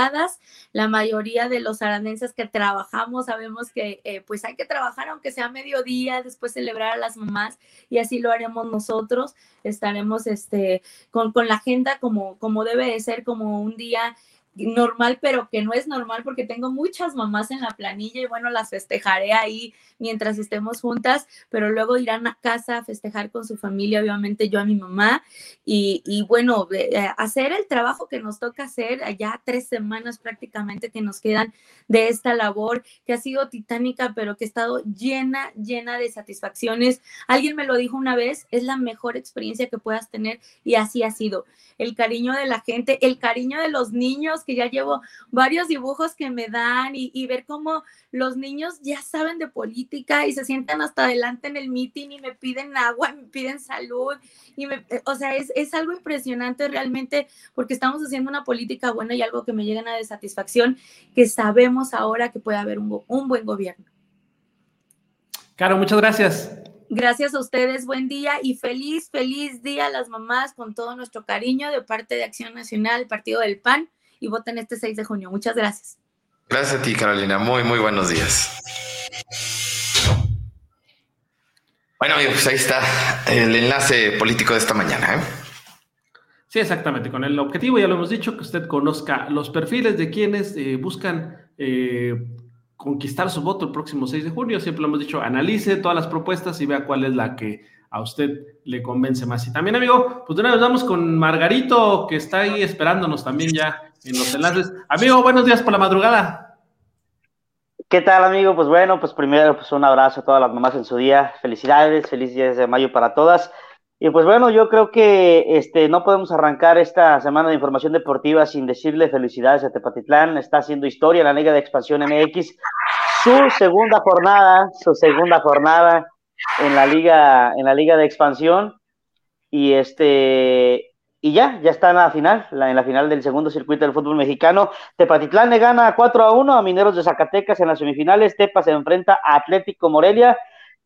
la mayoría de los arandenses que trabajamos sabemos que eh, pues hay que trabajar aunque sea mediodía, después celebrar a las mamás y así lo haremos nosotros. Estaremos este, con, con la agenda como, como debe de ser, como un día normal, pero que no es normal porque tengo muchas mamás en la planilla y bueno, las festejaré ahí mientras estemos juntas, pero luego irán a casa a festejar con su familia, obviamente yo a mi mamá y, y bueno, eh, hacer el trabajo que nos toca hacer, ya tres semanas prácticamente que nos quedan de esta labor que ha sido titánica, pero que ha estado llena, llena de satisfacciones. Alguien me lo dijo una vez, es la mejor experiencia que puedas tener y así ha sido. El cariño de la gente, el cariño de los niños, que ya llevo varios dibujos que me dan y, ver cómo los niños ya saben de política y se sientan hasta adelante en el meeting y me piden agua, me piden salud. Y me, eh, o sea, es, es algo impresionante realmente porque estamos haciendo una política buena y algo que me llena de satisfacción, que sabemos ahora que puede haber un, un buen gobierno. Caro, muchas gracias. Gracias a ustedes, buen día y feliz, feliz día a las mamás con todo nuestro cariño de parte de Acción Nacional, Partido del PAN y voten este 6 de junio. Muchas gracias. Gracias a ti, Carolina. Muy, muy buenos días. Bueno, amigos, pues ahí está el enlace político de esta mañana. ¿eh? Sí, exactamente. Con el objetivo, ya lo hemos dicho, que usted conozca los perfiles de quienes eh, buscan eh, conquistar su voto el próximo 6 de junio. Siempre lo hemos dicho, analice todas las propuestas y vea cuál es la que a usted le convence más. Y también, amigo, pues de una vez vamos con Margarito, que está ahí esperándonos también ya en los enlaces. Amigo, buenos días por la madrugada. ¿Qué tal, amigo? Pues bueno, pues primero, pues un abrazo a todas las mamás en su día. Felicidades, feliz día de mayo para todas. Y pues bueno, yo creo que este, no podemos arrancar esta semana de información deportiva sin decirle felicidades a Tepatitlán. Está haciendo historia en la Liga de Expansión MX. Su segunda jornada, su segunda jornada en la liga, en la liga de expansión. Y este, y ya, ya está en la final, en la final del segundo circuito del fútbol mexicano. Tepatitlán le gana 4 a 1 a Mineros de Zacatecas en las semifinales. Tepa se enfrenta a Atlético Morelia.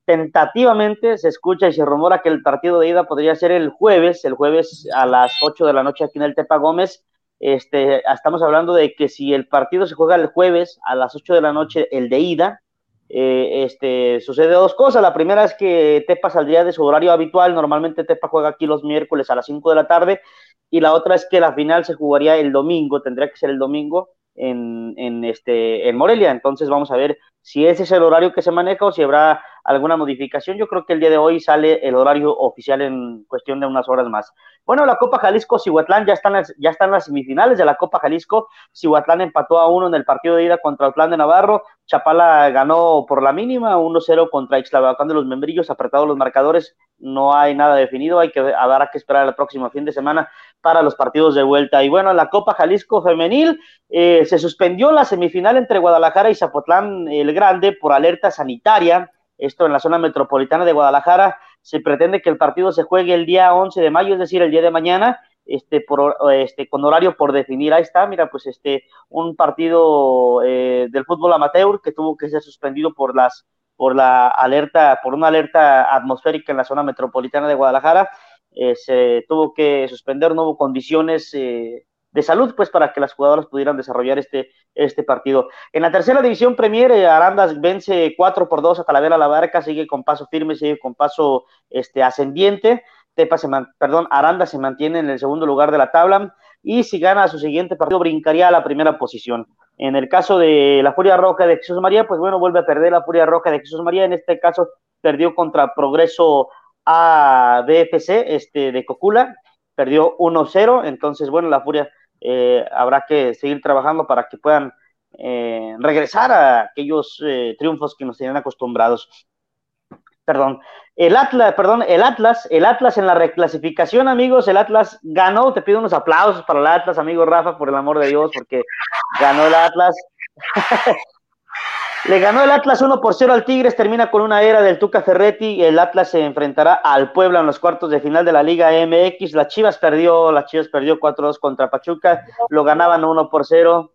Tentativamente se escucha y se rumora que el partido de ida podría ser el jueves, el jueves a las 8 de la noche aquí en el Tepa Gómez. Este, estamos hablando de que si el partido se juega el jueves a las 8 de la noche, el de ida, eh, este, sucede dos cosas. La primera es que Tepa saldría de su horario habitual. Normalmente Tepa juega aquí los miércoles a las 5 de la tarde. Y la otra es que la final se jugaría el domingo, tendría que ser el domingo en, en, este, en Morelia. Entonces vamos a ver si ese es el horario que se maneja o si habrá alguna modificación. Yo creo que el día de hoy sale el horario oficial en cuestión de unas horas más. Bueno, la Copa Jalisco, Cihuatlán ya están, ya están las semifinales de la Copa Jalisco. Cihuatlán empató a uno en el partido de ida contra Plan de Navarro. Chapala ganó por la mínima, 1-0 contra Ixtlavacán de los Membrillos, apretados los marcadores. No hay nada definido, hay que, habrá que esperar el próximo fin de semana para los partidos de vuelta. Y bueno, la Copa Jalisco Femenil eh, se suspendió la semifinal entre Guadalajara y Zapotlán el Grande por alerta sanitaria. Esto en la zona metropolitana de Guadalajara se pretende que el partido se juegue el día 11 de mayo, es decir, el día de mañana, este, por, este, con horario por definir. Ahí está, mira, pues este, un partido eh, del fútbol amateur que tuvo que ser suspendido por las, por la alerta, por una alerta atmosférica en la zona metropolitana de Guadalajara. Eh, se tuvo que suspender, no hubo condiciones eh, de salud, pues para que las jugadoras pudieran desarrollar este, este partido. En la tercera división Premier, eh, Arandas vence 4 por 2 a Talavera La Barca, sigue con paso firme, sigue con paso este, ascendiente. Tepa se perdón, Aranda se mantiene en el segundo lugar de la tabla y si gana su siguiente partido brincaría a la primera posición. En el caso de la Furia Roja de Jesús María, pues bueno, vuelve a perder la Furia Roja de Jesús María, en este caso perdió contra Progreso a BFC este, de Cocula, perdió 1-0, entonces bueno, la Furia eh, habrá que seguir trabajando para que puedan eh, regresar a aquellos eh, triunfos que nos tenían acostumbrados. Perdón, el Atlas, perdón, el Atlas, el Atlas en la reclasificación, amigos, el Atlas ganó, te pido unos aplausos para el Atlas, amigo Rafa, por el amor de Dios, porque ganó el Atlas. (laughs) Le ganó el Atlas 1 por 0 al Tigres, termina con una era del Tuca Ferretti. El Atlas se enfrentará al Puebla en los cuartos de final de la Liga MX. Las Chivas perdió, las Chivas perdió 4-2 contra Pachuca, lo ganaban 1 por 0.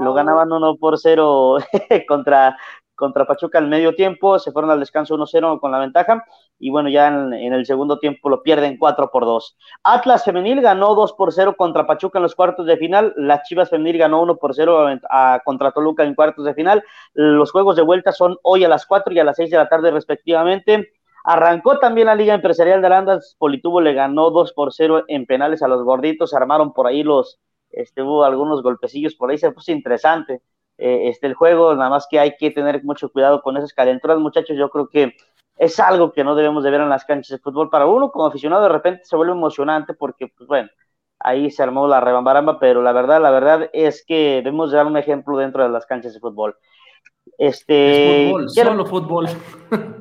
Lo ganaban 1 por 0 (laughs) contra contra Pachuca al medio tiempo, se fueron al descanso 1-0 con la ventaja y bueno, ya en, el segundo tiempo lo pierden 4 por 2. Atlas Femenil ganó 2 por 0 contra Pachuca en los cuartos de final, las Chivas Femenil ganó 1 por 0 a, contra Toluca en cuartos de final. Los juegos de vuelta son hoy a las 4 y a las 6 de la tarde respectivamente. Arrancó también la Liga Empresarial de Arandas, Politubo le ganó 2 por 0 en penales a los gorditos, armaron por ahí los, este, hubo algunos golpecillos por ahí, se puso interesante eh, este, el juego, nada más que hay que tener mucho cuidado con esas calenturas, muchachos, yo creo que es algo que no debemos de ver en las canchas de fútbol. Para uno como aficionado de repente se vuelve emocionante porque, pues bueno, ahí se armó la rebambaramba, pero la verdad, la verdad es que debemos dar un ejemplo dentro de las canchas de fútbol. Este, fútbol, solo fútbol. (laughs)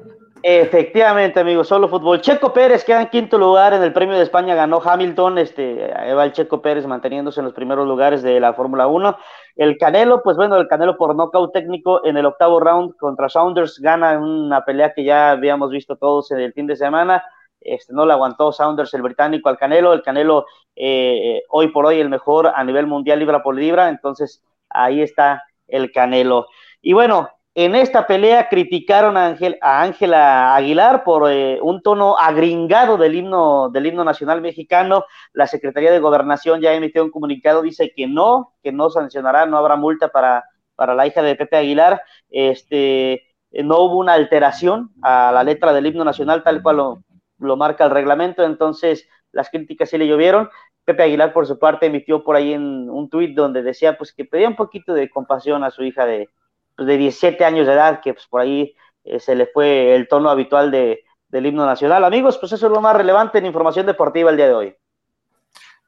Efectivamente, amigos, solo fútbol. Checo Pérez queda en quinto lugar en el Premio de España, ganó Hamilton, este, ahí va el Checo Pérez manteniéndose en los primeros lugares de la Fórmula 1. El Canelo, pues bueno, el Canelo por nocaut técnico en el octavo round contra Saunders gana una pelea que ya habíamos visto todos en el fin de semana. Este, no le aguantó Saunders el británico al Canelo, el Canelo eh, hoy por hoy el mejor a nivel mundial libra por libra, entonces ahí está el Canelo. Y bueno, en esta pelea criticaron a, Ángela Aguilar por eh, un tono agringado del himno, nacional mexicano. La Secretaría de Gobernación ya emitió un comunicado, dice que no, que no sancionará, no habrá multa para, para la hija de Pepe Aguilar. Este, no hubo una alteración a la letra del himno nacional tal cual lo, lo marca el reglamento, entonces las críticas sí le llovieron. Pepe Aguilar, por su parte, emitió por ahí en un tuit donde decía pues que pedía un poquito de compasión a su hija de, pues, de 17 años de edad, que pues por ahí eh, se le fue el tono habitual de, del himno nacional. Amigos, pues eso es lo más relevante en información deportiva el día de hoy.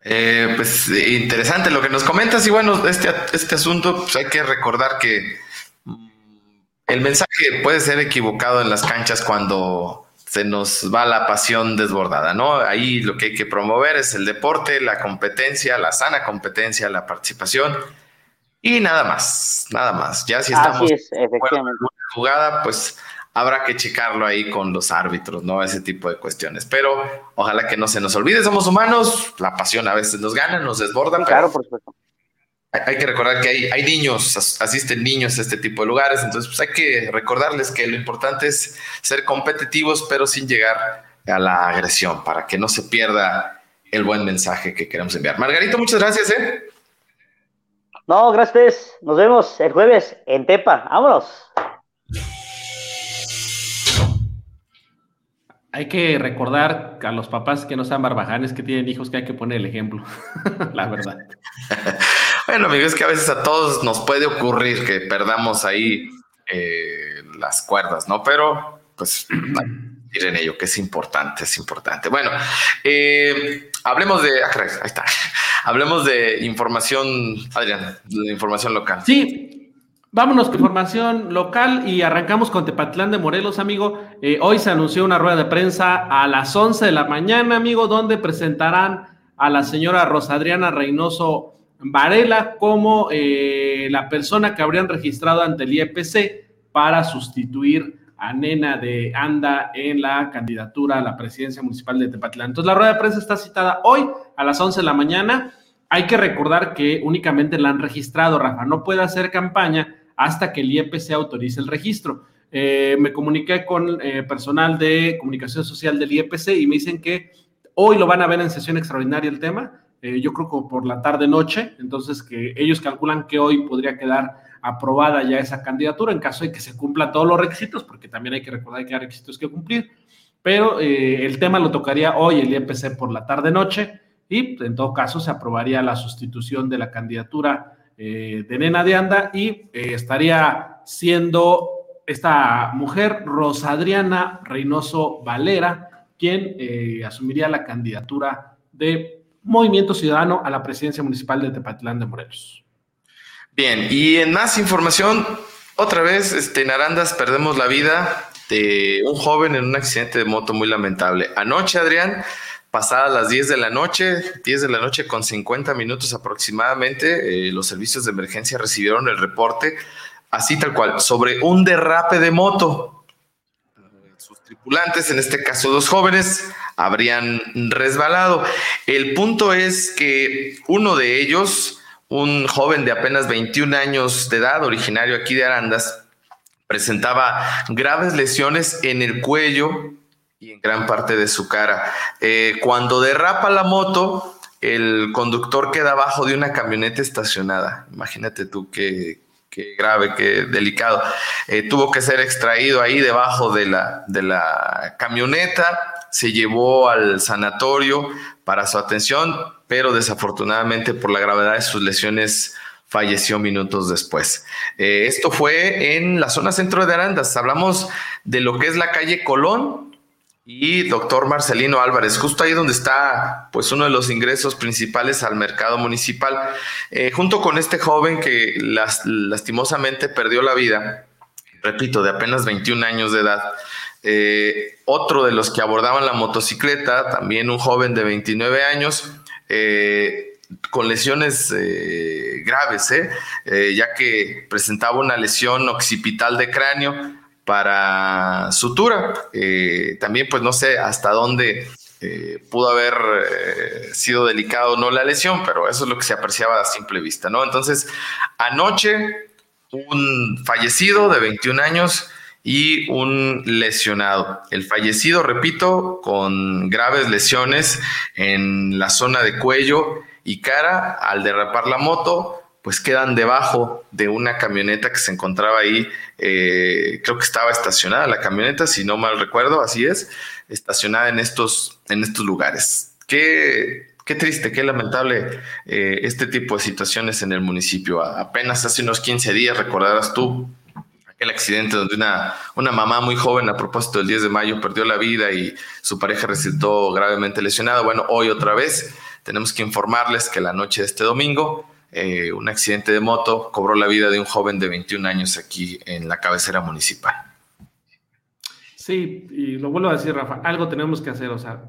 Eh, pues interesante lo que nos comentas y bueno, este, este asunto pues hay que recordar que mm, el mensaje puede ser equivocado en las canchas cuando se nos va la pasión desbordada, ¿no? Ahí lo que hay que promover es el deporte, la competencia, la sana competencia, la participación y nada más, nada más. Ya si estamos es, efectivamente. jugada, pues habrá que checarlo ahí con los árbitros, ¿no? Ese tipo de cuestiones. Pero ojalá que no se nos olvide, somos humanos, la pasión a veces nos gana, nos desborda. Claro, por supuesto. Hay, que recordar que hay, hay niños, asisten niños a este tipo de lugares, entonces pues hay que recordarles que lo importante es ser competitivos, pero sin llegar a la agresión, para que no se pierda el buen mensaje que queremos enviar. Margarito, muchas gracias, ¿eh? No, gracias. Nos vemos el jueves en Tepa. Vámonos. Hay que recordar a los papás que no sean barbajanes, que tienen hijos, que hay que poner el ejemplo. (laughs) La verdad. (laughs) bueno, amigos, es que a veces a todos nos puede ocurrir que perdamos ahí eh, las cuerdas, ¿no? Pero, pues, (clears throat) en ello, que es importante, es importante. Bueno, eh, hablemos de. Ah, ahí está. Hablemos de información, Adrián, de información local. Sí, vámonos con información local y arrancamos con Tepatlán de Morelos, amigo. Eh, hoy se anunció una rueda de prensa a las 11 de la mañana, amigo, donde presentarán a la señora Rosadriana Reynoso Varela como eh, la persona que habrían registrado ante el IEPC para sustituir a Nena de Anda en la candidatura a la presidencia municipal de Tepatlán. Entonces, la rueda de prensa está citada hoy a las 11 de la mañana. Hay que recordar que únicamente la han registrado, Rafa. No puede hacer campaña hasta que el IEPC autorice el registro. Eh, me comuniqué con eh, personal de comunicación social del IEPC y me dicen que hoy lo van a ver en sesión extraordinaria el tema. Eh, yo creo que por la tarde-noche, entonces que ellos calculan que hoy podría quedar aprobada ya esa candidatura en caso de que se cumplan todos los requisitos, porque también hay que recordar que hay requisitos que cumplir, pero eh, el tema lo tocaría hoy el IEPC por la tarde-noche y en todo caso se aprobaría la sustitución de la candidatura eh, de Nena de Anda y eh, estaría siendo esta mujer, Rosadriana Reynoso Valera, quien asumiría la candidatura de Movimiento Ciudadano a la presidencia municipal de Tepatlán de Morelos. Bien, y en más información, otra vez este, en Arandas perdemos la vida de un joven en un accidente de moto muy lamentable. Anoche, Adrián, pasadas las 10 de la noche, 10 de la noche con 50 minutos aproximadamente, eh, los servicios de emergencia recibieron el reporte, así tal cual, sobre un derrape de moto. Sus tripulantes, en este caso dos jóvenes, habrían resbalado. El punto es que uno de ellos un joven de apenas 21 años de edad, originario aquí de Arandas, presentaba graves lesiones en el cuello y en gran parte de su cara. Eh, cuando derrapa la moto, el conductor queda abajo de una camioneta estacionada. Imagínate tú qué, grave, qué delicado. Eh, tuvo que ser extraído ahí debajo de la, de la camioneta, se llevó al sanatorio para su atención, pero desafortunadamente por la gravedad de sus lesiones falleció minutos después. Eh, esto fue en la zona centro de Arandas. Hablamos de lo que es la calle Colón y doctor Marcelino Álvarez, justo ahí donde está pues uno de los ingresos principales al mercado municipal, eh, junto con este joven que lastimosamente perdió la vida, repito, de apenas 21 años de edad. Eh, otro de los que abordaban la motocicleta, también un joven de 29 años, eh, con lesiones eh, graves, ya que presentaba una lesión occipital de cráneo para sutura. también, pues no sé hasta dónde pudo haber sido delicado no la lesión, pero eso es lo que se apreciaba a simple vista, ¿no? Entonces, anoche, un fallecido de 21 años y un lesionado. El fallecido, repito, con graves lesiones en la zona de cuello y cara al derrapar la moto, pues quedan debajo de una camioneta que se encontraba ahí, eh, creo que estaba estacionada la camioneta, si no mal recuerdo, así es, estacionada en estos, en estos lugares. Qué, qué triste, qué lamentable eh, este tipo de situaciones en el municipio. Apenas hace unos 15 días, recordarás tú, el accidente donde una, una mamá muy joven a propósito del 10 de mayo perdió la vida y su pareja resultó gravemente lesionada. Bueno, hoy otra vez tenemos que informarles que la noche de este domingo eh, un accidente de moto cobró la vida de un joven de 21 años aquí en la cabecera municipal. Sí, y lo vuelvo a decir, Rafa, algo tenemos que hacer, o sea,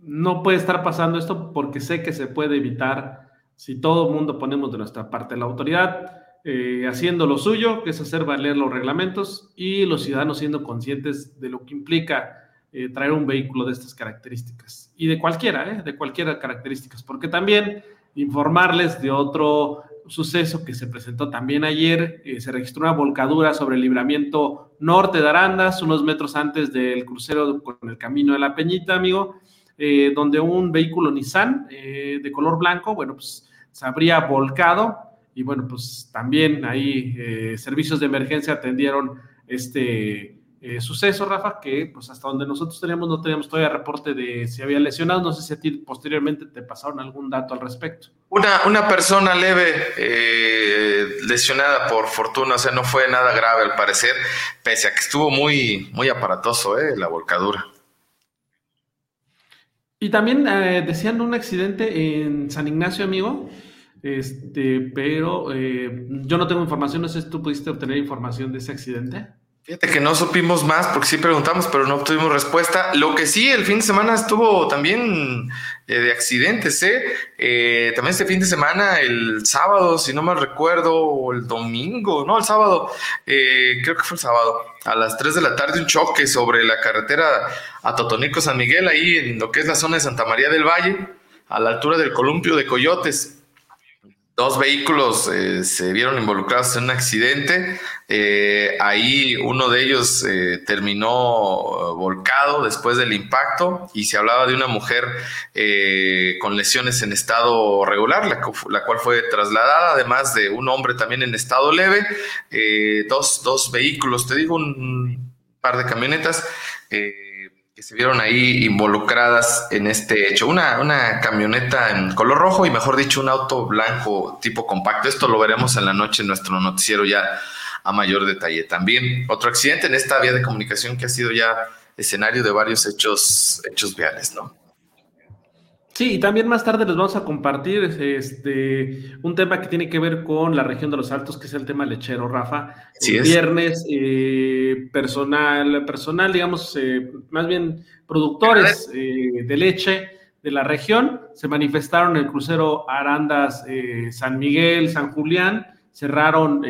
no puede estar pasando esto porque sé que se puede evitar si todo el mundo ponemos de nuestra parte. La autoridad eh, haciendo lo suyo, que es hacer valer los reglamentos, y los ciudadanos siendo conscientes de lo que implica eh, traer un vehículo de estas características. Y de cualquiera, ¿eh? de cualquiera características, porque también informarles de otro suceso que se presentó también ayer. Eh, se registró una volcadura sobre el libramiento norte de Arandas, unos metros antes del crucero con el camino de la Peñita, amigo, eh, donde un vehículo Nissan de color blanco, bueno, pues se habría volcado y bueno, pues también ahí servicios de emergencia atendieron este eh, suceso, Rafa, que pues hasta donde nosotros teníamos no teníamos todavía reporte de si había lesionado. No sé si a ti posteriormente te pasaron algún dato al respecto. Una, una persona leve eh, lesionada por fortuna, o sea, no fue nada grave al parecer, pese a que estuvo muy, muy aparatoso eh, la volcadura. Y también eh, decían un accidente en San Ignacio, amigo. Este, pero yo no tengo información, no sé si tú pudiste obtener información de ese accidente. Fíjate que no supimos más porque sí preguntamos, pero no obtuvimos respuesta. Lo que sí, el fin de semana estuvo también eh, de accidentes, ¿eh? ¿eh? También este fin de semana, el sábado, si no me recuerdo, o el domingo, no, el sábado, eh, creo que fue el sábado, a las 3 de la tarde, un choque sobre la carretera a Totonico San Miguel, ahí en lo que es la zona de Santa María del Valle, a la altura del columpio de Coyotes. Dos vehículos eh, se vieron involucrados en un accidente. Eh, ahí uno de ellos eh, terminó volcado después del impacto y se hablaba de una mujer con lesiones en estado regular, la, la, cual fue trasladada, además de un hombre también en estado leve. dos, dos vehículos, te digo, un par de camionetas que se vieron ahí involucradas en este hecho. Una, una camioneta en color rojo y mejor dicho un auto blanco tipo compacto. Esto lo veremos en la noche en nuestro noticiero ya a mayor detalle. También otro accidente en esta vía de comunicación que ha sido ya escenario de varios hechos, hechos viales, ¿no? Sí, y también más tarde les vamos a compartir este, un tema que tiene que ver con la región de los Altos, que es el tema lechero, Rafa. Sí el viernes, eh, personal, personal, digamos, eh, más bien productores eh, de leche de la región se manifestaron en el crucero Arandas San Miguel, San Julián, cerraron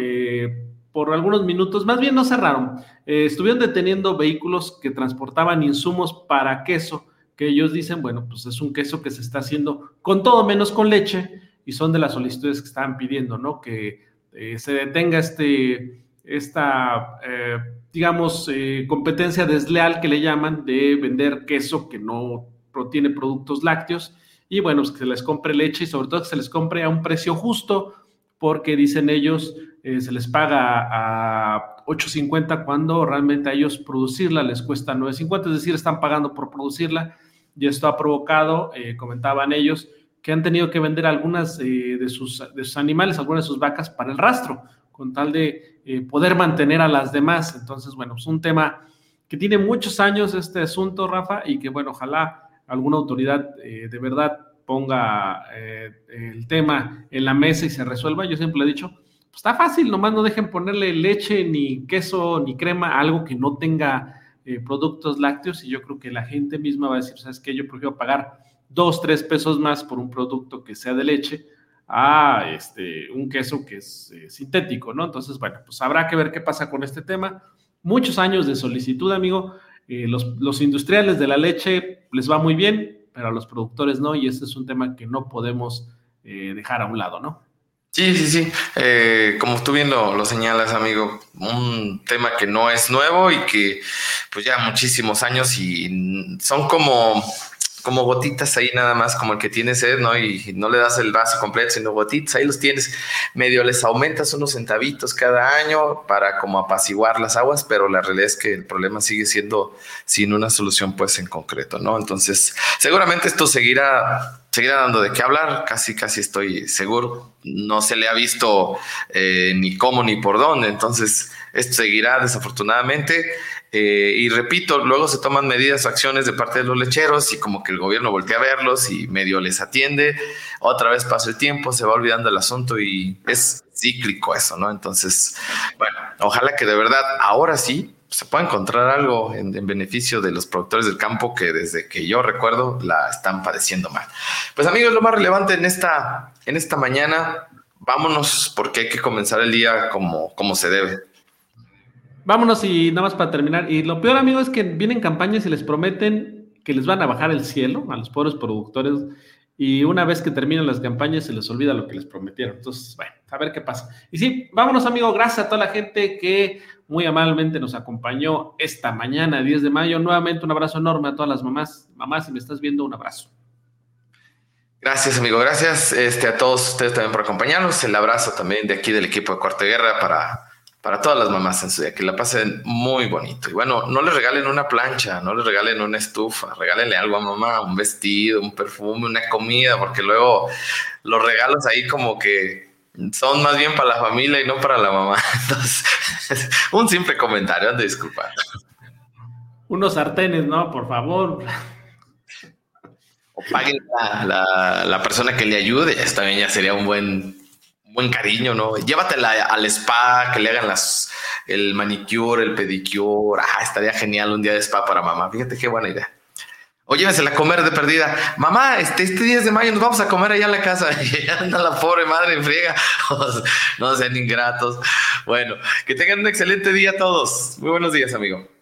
por algunos minutos, más bien no cerraron, estuvieron deteniendo vehículos que transportaban insumos para queso que ellos dicen, bueno, pues es un queso que se está haciendo con todo menos con leche y son de las solicitudes que estaban pidiendo, ¿no? Que eh, se detenga este, esta, eh, digamos, eh, competencia desleal que le llaman de vender queso que no tiene productos lácteos y bueno, pues que se les compre leche y sobre todo que se les compre a un precio justo porque dicen ellos se les paga a 8.50 cuando realmente a ellos producirla les cuesta 9.50, es decir, están pagando por producirla y esto ha provocado, eh, comentaban ellos, que han tenido que vender algunas eh, de, sus, de, sus, animales, algunas de sus vacas para el rastro, con tal de eh, poder mantener a las demás. Entonces, bueno, es un tema que tiene muchos años este asunto, Rafa, y que, bueno, ojalá alguna autoridad de verdad ponga el tema en la mesa y se resuelva. Yo siempre he dicho, pues está fácil, nomás no dejen ponerle leche, ni queso, ni crema, algo que no tenga eh, productos lácteos y yo creo que la gente misma va a decir, ¿sabes qué? Yo prefiero pagar dos, tres pesos más por un producto que sea de leche a este, un queso que es eh, sintético, ¿no? Entonces, bueno, pues habrá que ver qué pasa con este tema. Muchos años de solicitud, amigo. Eh, los, los, industriales de la leche les va muy bien, pero a los productores no, y este es un tema que no podemos dejar a un lado, ¿no? Sí, sí, sí. Eh, como tú bien lo, señalas, amigo, un tema que no es nuevo y que pues ya muchísimos años y son como como gotitas ahí nada más, como el que tiene sed, ¿no? Y no le das el vaso completo, sino gotitas, ahí los tienes, medio les aumentas unos centavitos cada año para como apaciguar las aguas, pero la realidad es que el problema sigue siendo sin una solución pues en concreto, ¿no? Entonces, seguramente esto seguirá seguirá dando de qué hablar, casi, casi estoy seguro. No se le ha visto eh, ni cómo ni por dónde, entonces esto seguirá desafortunadamente. Eh, y repito, luego se toman medidas o acciones de parte de los lecheros y como que el gobierno voltea a verlos y medio les atiende. Otra vez pasa el tiempo, se va olvidando el asunto y es cíclico eso, ¿no? Entonces, bueno, ojalá que de verdad ahora sí se pueda encontrar algo en, beneficio de los productores del campo que desde que yo recuerdo la están padeciendo mal. Pues amigos, lo más relevante en esta, en esta mañana vámonos porque hay que comenzar el día como, como se debe. Vámonos y nada más para terminar. Y lo peor, amigo, es que vienen campañas y les prometen que les van a bajar el cielo a los pobres productores y una vez que terminan las campañas se les olvida lo que les prometieron. Entonces, bueno, a ver qué pasa. Y sí, vámonos, amigo. Gracias a toda la gente que muy amablemente nos acompañó esta mañana, 10 de mayo. Nuevamente un abrazo enorme a todas las mamás. Mamás, si me estás viendo, un abrazo. Gracias, amigo. Gracias este, a todos ustedes también por acompañarnos. El abrazo también de aquí del equipo de Cuarta Guerra para para todas las mamás en su día, que la pasen muy bonito. Y bueno, no les regalen una plancha, no les regalen una estufa, regálenle algo a mamá, un vestido, un perfume, una comida, porque luego los regalos ahí como que son más bien para la familia y no para la mamá. (laughs) Entonces, un simple comentario, de disculpar. Unos sartenes, ¿no? Por favor. O paguen la, la persona que le ayude, también ya sería un buen buen cariño, ¿no? Llévatela al spa, que le hagan las, el manicure, el pedicure. Ah, estaría genial un día de spa para mamá. Fíjate qué buena idea. O llévesela a comer de perdida. Mamá, este, este 10 de mayo nos vamos a comer allá en la casa. (laughs) Y anda la pobre madre en friega. (laughs) no sean ingratos. Bueno, que tengan un excelente día todos. Muy buenos días, amigo.